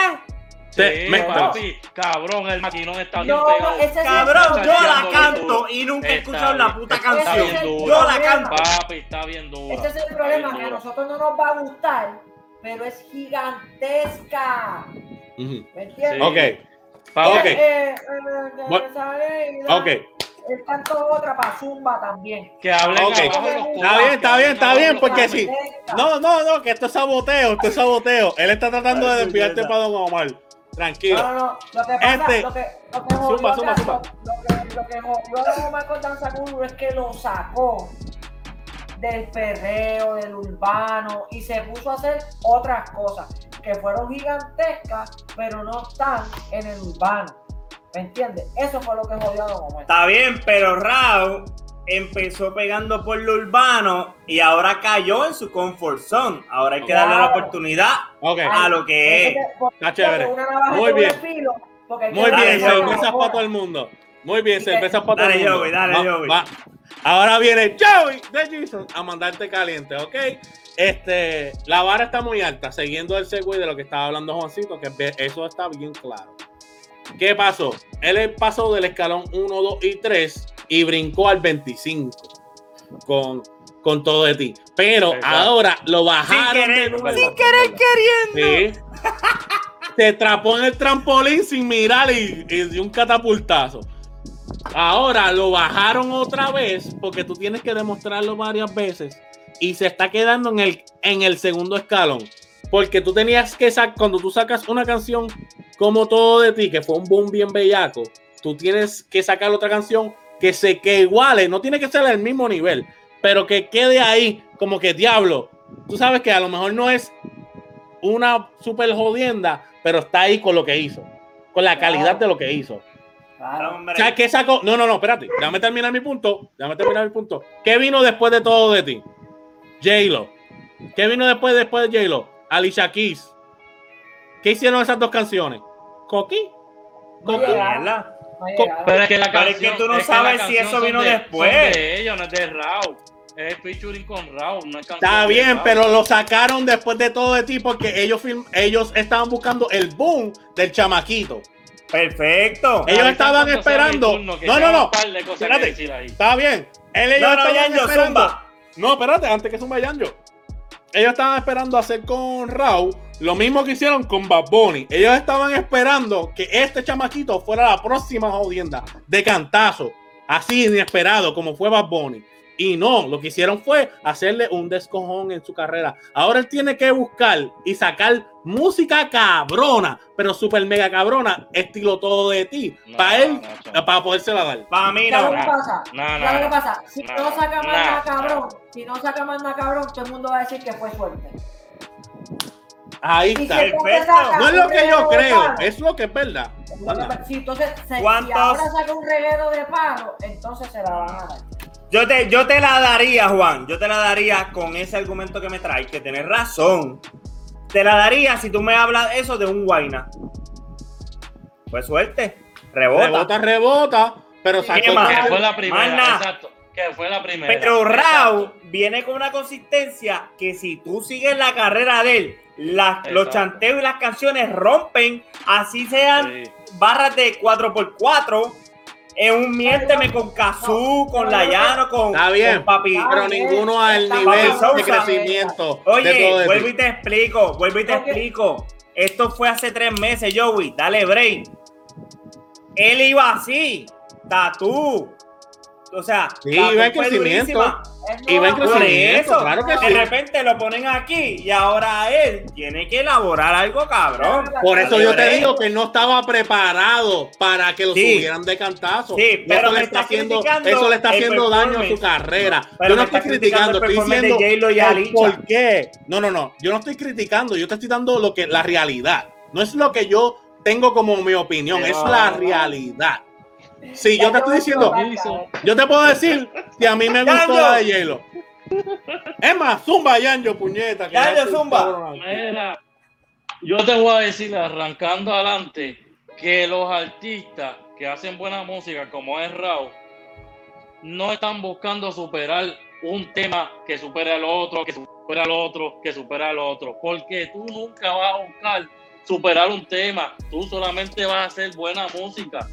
Sí, me- papi, cabrón, el maquinón está bien No, pegado. ese sí Cabrón, yo la canto y nunca he escuchado la puta está canción. bien. Yo la canto. Papi, está bien duro. Ese es el problema, que a nosotros no nos va a gustar, pero es gigantesca. ¿Me entiendes? Sí. Ok, Ok. Eh, eh, Salida, ok. El canto otra para Zumba también. Que hablen Ok. abajo de los Está bien, está bien, está bien, porque sí. Gigantesca. No, no, no, que esto es saboteo, esto es saboteo. Él está tratando de desviarte para Don Omar. Tranquilo. No, no, no. Lo que pasa, Este- lo que, lo que jodió Zumba, zumba, acá- zumba. Lo, que, lo que jodió a Omar con Danza Guru es que lo sacó del perreo, del urbano y se puso a hacer otras cosas que fueron gigantescas, pero no están en el urbano. ¿Me entiendes? Eso fue lo que jodió a Don Omar. Está bien, pero Rao empezó pegando por lo urbano y ahora cayó en su comfort zone. Ahora hay que darle la oportunidad a lo que es. Está chévere. Muy bien. muy bien, Joey. cervezas para todo el mundo. Muy bien, cervezas para todo el Dale, mundo. Joey, dale, Va- Joey. va. Ahora viene Joey de Jason a mandarte caliente, ¿ok? Este, la vara está muy alta, siguiendo el segue de lo que estaba hablando Juancito, que eso está bien claro. ¿Qué pasó? Él pasó del escalón 1, 2 y 3 y brincó al 25 con, con todo de ti. Pero Exacto. ahora lo bajaron Sin querer, de nuevo. sin querer queriendo. Sí. Se trapó en el trampolín sin mirar y, y dio un catapultazo. Ahora lo bajaron otra vez porque tú tienes que demostrarlo varias veces y se está quedando en el, en el segundo escalón. Porque tú tenías que sacar, cuando tú sacas una canción como todo de ti, que fue un boom bien bellaco, tú tienes que sacar otra canción que se que iguale, no tiene que ser al mismo nivel, pero que quede ahí como que diablo. Tú sabes que a lo mejor no es una super jodienda, pero está ahí con lo que hizo, con la calidad de lo que hizo. Claro. Hombre, ¿Sabes qué sacó? No, no, no, espérate. Déjame terminar mi punto. Déjame terminar mi punto. ¿Qué vino después de todo de ti? J-Lo. ¿Qué vino después, después de J-Lo? Alicia Keys. ¿Qué hicieron esas dos canciones? ¿Coqui? ¿Coqui? mierda. No Pero es que la Pero es canción. que tú no la sabes si canción eso vino de- después. de ellos, no es de Raúl. Es featuring con Raúl, no es canción Está bien, Raúl. pero lo sacaron después de todo de ti porque ellos, film- ellos estaban buscando el boom del chamaquito. Perfecto. Ellos estaban esperando- turno, No, no, no. Espérate. Está bien. Él, ellos No, no, estaban Yanjo, esperando. zumba. No, espérate, antes que zumba Yanjo. Ellos estaban esperando hacer con Raúl lo mismo que hicieron con Bad Bunny. Ellos estaban esperando que este chamaquito fuera la próxima jodienda de cantazo. Así inesperado como fue Bad Bunny. Y no, lo que hicieron fue hacerle un descojón en su carrera. Ahora él tiene que buscar y sacar música cabrona, pero super mega cabrona, estilo todo de ti, No, para él, Nacho. para podérsela dar. Para mí ¿Sabes no. lo que pasa? No, no, ¿Sabes lo que no. pasa? Si No, no saca más no, nada no. cabrón, si no saca más nada cabrón, todo el mundo va a decir que fue suerte. Ahí está. entonces Perfecto. saca No es lo que yo creo, palo, es lo que es verdad. Si entonces se- si ¿Cuántos- ahora saca un reguero de palo, entonces se la van a dar. Yo te, yo te la daría, Juan. Yo te la daría con ese argumento que me traes, que tenés razón. Te la daría si tú me hablas eso de un guaina. Pues suerte. Rebota. Rebota, rebota, pero sacó. Que fue la primera, exacto. Que fue la primera. Pero Exacto. Rao viene con una consistencia que si tú sigues la carrera de él, las- los chanteos y las canciones rompen, así sean Sí. barras de 4x4. En un miérteme con Kazoo, con no, Layano, con, Está bien. con Papi. Pero ninguno al nivel de crecimiento de Oye, todo de vuelvo y te explico, vuelvo y te explico. Esto fue hace tres meses, Joey. Dale break. Él iba así, tatú. O sea, Sí, iba en crecimiento. va en crecimiento, eso, claro que de sí. repente lo ponen aquí y ahora él tiene que elaborar algo cabrón. Por eso yo te digo que no estaba preparado para que lo Sí. subieran de cantazo. Sí, pero eso le está haciendo, eso le está haciendo daño a su carrera. Yo no estoy criticando estoy de diciendo el por qué. No, no, no. Yo no estoy criticando, yo te estoy dando lo que la realidad. No es lo que yo tengo como mi opinión, es la realidad. Sí, yo te estoy diciendo, yo te puedo decir si a mí me gustó la de hielo. Es más, zumba Yanjo, puñeta. que Yanjo, zumba. Mira, yo te voy a decir, arrancando adelante, que los artistas que hacen buena música, como es Raúl, no están buscando superar un tema que supere al otro, que supere al otro, que supere al otro, porque tú nunca vas a buscar superar un tema, tú solamente vas a hacer buena música.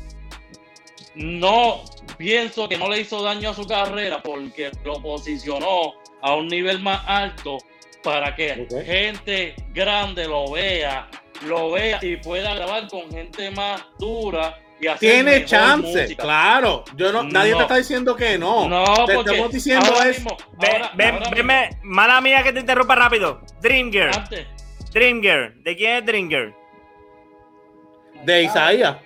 No pienso que no le hizo daño a su carrera porque lo posicionó a un nivel más alto para que gente grande lo vea, lo vea y pueda grabar con gente más dura y hacer Tiene chance, música. claro. Yo no, nadie te está diciendo que no. No, te porque estamos diciendo ahora es. mismo, Ve, ahora- ve- ahora veme, mala mía que te interrumpa rápido. Dream Girl. mismo, antes, Dream Girl. ¿De quién es Dream Girl? de Isaías.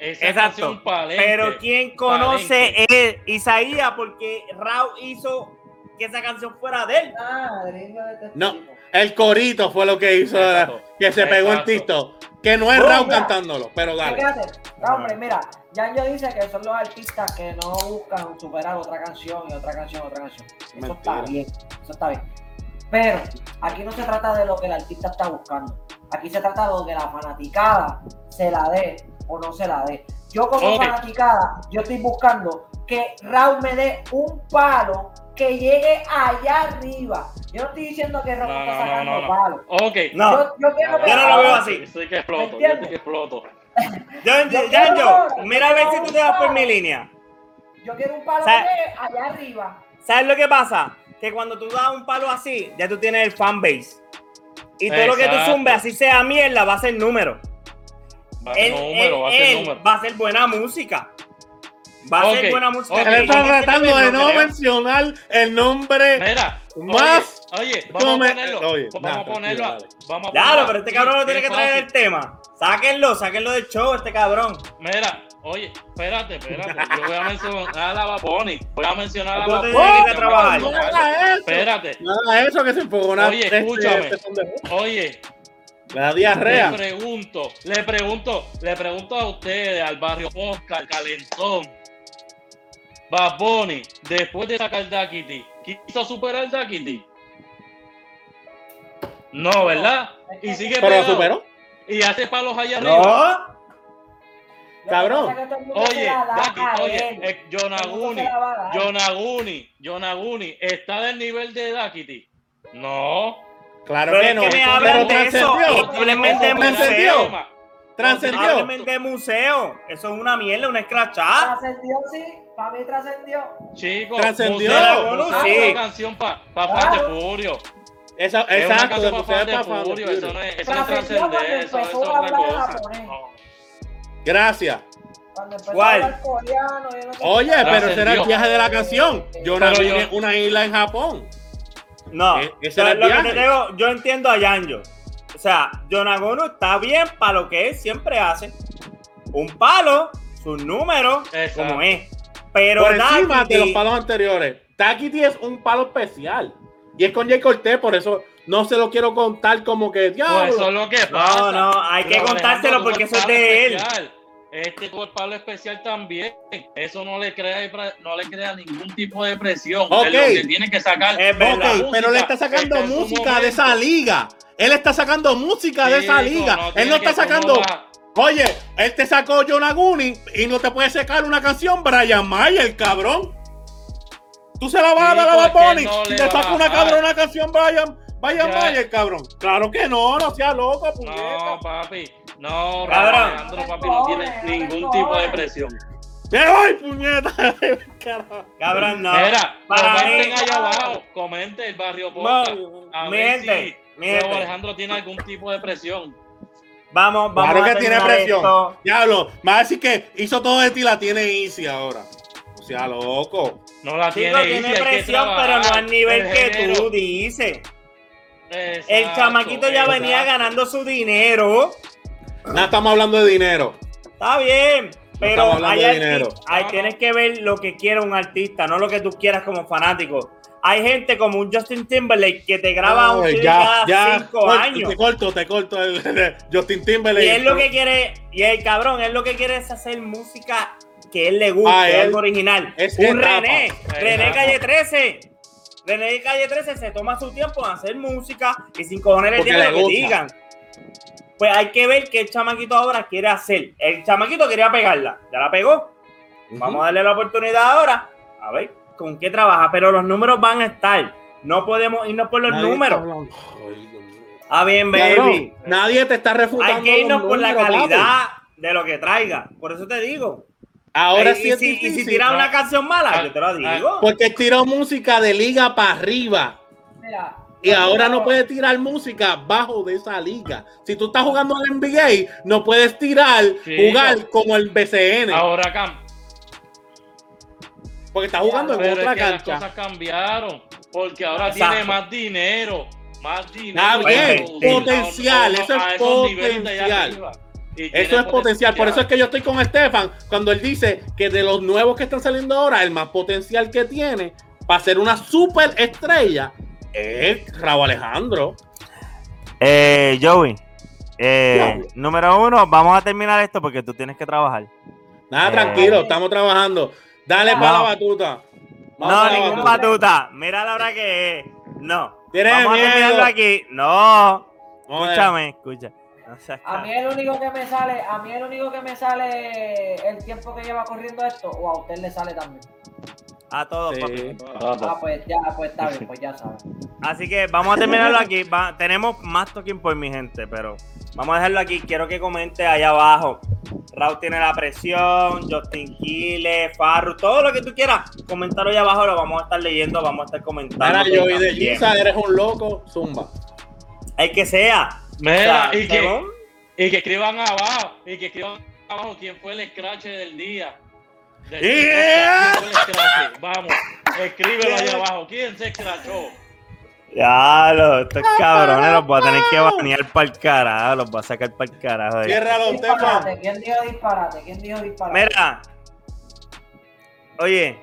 Esa Exacto. palente, Pero ¿quién conoce Isaías? Porque Rao hizo que esa canción fuera de él. No. El corito fue lo que hizo Exacto. que se pegó en. TikTok. Que no es Raúl cantándolo, pero dale. Fíjate, no, hombre, mira, Yanjo dice que son los artistas que no buscan superar otra canción y otra canción, otra canción. Eso Mentira. está bien, eso está bien. Pero aquí no se trata de lo que el artista está buscando. Aquí se trata de que la fanaticada se la dé o no se la dé. Yo como fanaticada, yo estoy buscando que Raúl me dé un palo que llegue allá arriba. Yo no estoy diciendo que Raúl No, está sacando no, no. palos. Ok. No. Yo, yo quiero Yo no lo veo así. Yo estoy que exploto, ¿Me yo estoy que exploto. Yo, Yo yo, mira a ver si tú te vas por mi línea. Yo quiero un palo que allá arriba. ¿Sabes lo que pasa? Que cuando tú das un palo así, ya tú tienes el fanbase. Y todo lo que tú zumbes, así sea mierda, va a ser número. Va a ser Él, número, él- va a ser número. va a ser buena música. Va a ser buena música. ok. Él está tratando de no creo. mencionar el nombre. Mira, Más Oye, oye, vamos a ponerlo. oye, vamos nada, a ponerlo. a- tranquilo, Vamos a Claro, pero este cabrón no tiene que traer el tema. Sáquenlo, sáquenlo del show, este cabrón. Mira, oye, espérate, espérate. Yo voy a mencionar a la Baboni. Voy a mencionar a ¿Tú la Baboni. No haga eso. Espérate. Nada, eso que se enfogona. Oye, este- escúchame. este. Oye, Le da diarrea. le pregunto, le pregunto, le pregunto a ustedes, al barrio Oscar, Calentón, Bad Bunny, después de sacar Daquiti, ¿quiso superar Daquiti? No, ¿verdad? Y sigue Pero lo superó. Y hace palos allá arriba. No. Se Oye, Daki, oye, eh, Yonaguni. Yonaguni, Yonaguni, ¿está del nivel de Dakiti? No. Claro Pero que es no. que me Pero hablan de eso Trascendió. museo. Trascendió. De museo. Eso es una mierda, una escrachada. Trascendió, sí. Para mí trascendió. Chicos, Trascendió. museo, Bueno, museo sí. es una canción para pa Claro. fan de Furio. Esa- Es una Exacto, de canción para de Furio. Eso no es, eso no es trascender, eso, eso es otra cosa. No. Gracias. Cuando ¿Cuál? a hablar coreano. yo no sé Oye, pero ese era el viaje de la canción. Yonaguni Pero yo- una isla en Japón. No, E- ese o sea, era el lo que te digo, yo entiendo a Yanjo. O sea, Yonagono está bien para lo que él siempre hace. Un palo, sus números, Exacto. como es. Pero Por encima de los palos anteriores. Takiti es un palo especial. Y es con Jay Cortés, por eso no se lo quiero contar como que Pues diablo. eso es lo que pasa. No, no, hay que Pero, contárselo porque eso es de él. especial. Este palo especial también. Eso no le crea, no le crea ningún tipo de presión. Ok. Él lo que tiene que sacar. Es verdad. Ok, la música pero él está sacando su música de esa liga. Él está sacando música de esa liga. no él tiene no está que- ¿cómo sacando. Oye, él te sacó Yonaguni y no te puede sacar una canción Brian Mayer, cabrón. Tú se la vas a dar a Chico, Bad es que Bunny no y le te saca una cabrona canción Brian, Brian Ya. Mayer, cabrón. Claro que no, no seas loco, puñeta. No, papi. No, Cabrón. Alejandro, papi, no tiene ningún tipo de presión. ¡Me voy, puñeta! Cabrón, no. Mira, Para comenten mí- allá abajo. Comenten el barrio No, Podcast. A ver si. Alejandro tiene algún tipo de presión. Vamos, vamos Claro a que tiene terminar presión. esto. Diablo, me va a decir que hizo todo de ti la tiene Easy ahora. O sea, loco. No la tiene, tiene easy, hay que presión, pero no al nivel El que tú dices. El chamaquito ya venía ganando su dinero. Nada, estamos hablando de dinero. Está bien, pero hablando hay dinero. hay- No, tienes que ver lo que quiere un artista, no lo que tú quieras como fanático. Hay gente como un Justin Timberlake que te graba un CD cada cinco corto, años. Te corto, te corto el, el Justin Timberlake. Y él lo que quiere, y el cabrón, él lo que quiere es hacer música que él le guste, Ah, él- algo original. es un. René, René. Calle 13. René Calle 13 se toma su tiempo en hacer música y sin cojones digan le lo que digan. Pues hay que ver qué el chamaquito ahora quiere hacer. El chamaquito quería pegarla, ya la pegó. Vamos a darle la oportunidad ahora. A ver con qué trabaja, pero los números van a estar. No podemos irnos por los Nadie números. Ah, bien, baby. nadie te está refutando. Hay que irnos los por la papi. calidad de lo que traiga. Por eso te digo. Ahora y, sí es si, y si una canción mala, Ah, yo te lo ah, digo. Porque tiró música de liga para arriba. Mira, Y ahora no puedes tirar música bajo de esa liga. Si tú estás jugando al NBA, no puedes tirar, Sí, jugar no. como el BCN. Ahora cam. Porque estás jugando en Pero otra es que las cosas cambiaron. Porque ahora Exacto. tiene más dinero. Más dinero. Está bien, potencial, eso es a esos niveles de allá potencial. Eso es potencial. Por eso es que yo estoy con Estefan cuando él dice que de los nuevos que están saliendo ahora, el más potencial que tiene para ser una super estrella es Raúl Alejandro. Eh, Joey, eh, Joey. número uno, vamos a terminar esto porque tú tienes que trabajar. Nada, Eh. tranquilo, estamos trabajando. Dale No. para la batuta. Vamos no, ningún batuta. batuta. Mira la hora que es. No. ¿Tienes Vamos miedo? a terminarlo aquí. No. Vamos. Escúchame, escucha. No seas A mí el único que me sale, a mí el único que me sale el tiempo que lleva corriendo esto, o a usted le sale también. A todos, Sí. papi. Ah, pues ya, pues está bien, pues ya sabes. Así que vamos a terminarlo aquí. Va- tenemos más talking por mi gente, pero vamos a dejarlo aquí. Quiero que comente allá abajo. Raúl tiene la presión, Justin Quiles, Farru, todo lo que tú quieras. Comentaro allá abajo, lo vamos a estar leyendo, vamos a estar comentando. Ahora yo y de. Giza, eres un loco, zumba. El que sea. Mira, O sea, y, que, y que escriban abajo. Y que escriban abajo quién fue el scratch del día. Del- Yeah. ¿Quién fue el scratch? Vamos, escríbelo ahí abajo. ¿Quién se scratchó? Ya, lo, estos cabrones los voy a tener que banear para el carajo, los voy a sacar para el carajo. Ciérralo, Estefan. Disparate, ¿Quién dijo disparate? ¿Quién dijo disparate? Mira, oye,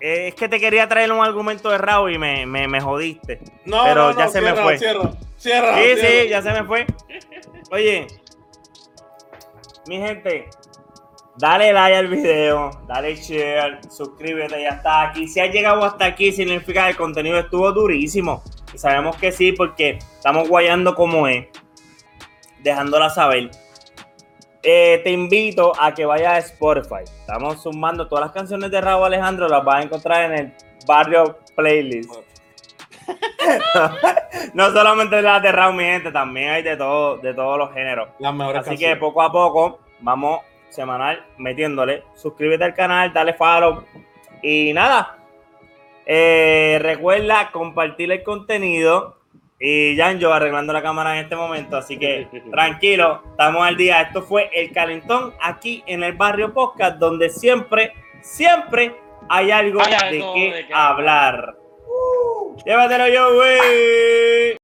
eh, es que te quería traer un argumento de Raúl y me, me, me jodiste. No, Pero no, no, ya se me ciérralo, fue. Ciérralo, ciérralo, Sí, sí, ya se me fue. Oye, mi gente, dale like al video, dale share, suscríbete, ya está aquí. Si has llegado hasta aquí, significa que el contenido estuvo durísimo. Y sabemos que sí, porque estamos guayando como es, dejándola saber. Eh, te invito a que vayas a Spotify. Estamos sumando todas las canciones de Raúl Alejandro, las vas a encontrar en el barrio playlist. no solamente las de Raúl, mi gente, también hay de todo, de todos los géneros. Las mejores Así que poco a poco vamos semanal metiéndole. Suscríbete al canal, dale follow. Y nada. eh, recuerda compartir el contenido. Y Jan, yo arreglando la cámara en este momento. Así que tranquilo, estamos al día. Esto fue el calentón aquí en el barrio podcast, donde siempre, siempre hay algo, Hay algo de qué de qué hablar. Llévatelo yo, güey.